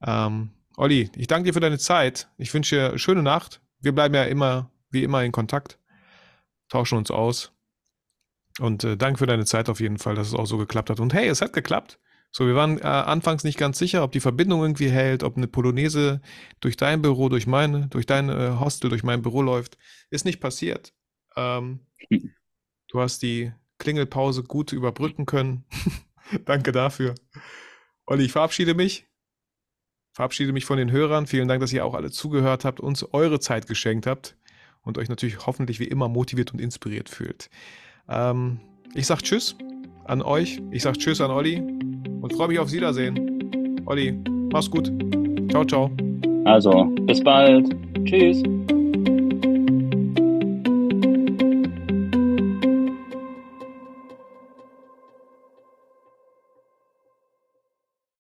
Ähm, Olli, ich danke dir für deine Zeit. Ich wünsche dir eine schöne Nacht. Wir bleiben ja immer, wie immer, in Kontakt. Tauschen uns aus. Und äh, danke für deine Zeit auf jeden Fall, dass es auch so geklappt hat. Und hey, es hat geklappt. So, wir waren äh, anfangs nicht ganz sicher, ob die Verbindung irgendwie hält, ob eine Polonaise durch dein Büro, durch meine, durch dein äh, Hostel, durch mein Büro läuft. Ist nicht passiert. Ähm, du hast die Klingelpause gut überbrücken können. Danke dafür. Olli, ich verabschiede mich. Verabschiede mich von den Hörern. Vielen Dank, dass ihr auch alle zugehört habt, uns eure Zeit geschenkt habt und euch natürlich hoffentlich wie immer motiviert und inspiriert fühlt. Ähm, ich sag Tschüss an euch. Ich sag Tschüss an Olli und freue mich aufs Wiedersehen. Olli, mach's gut. Ciao, ciao. Also, bis bald. Tschüss.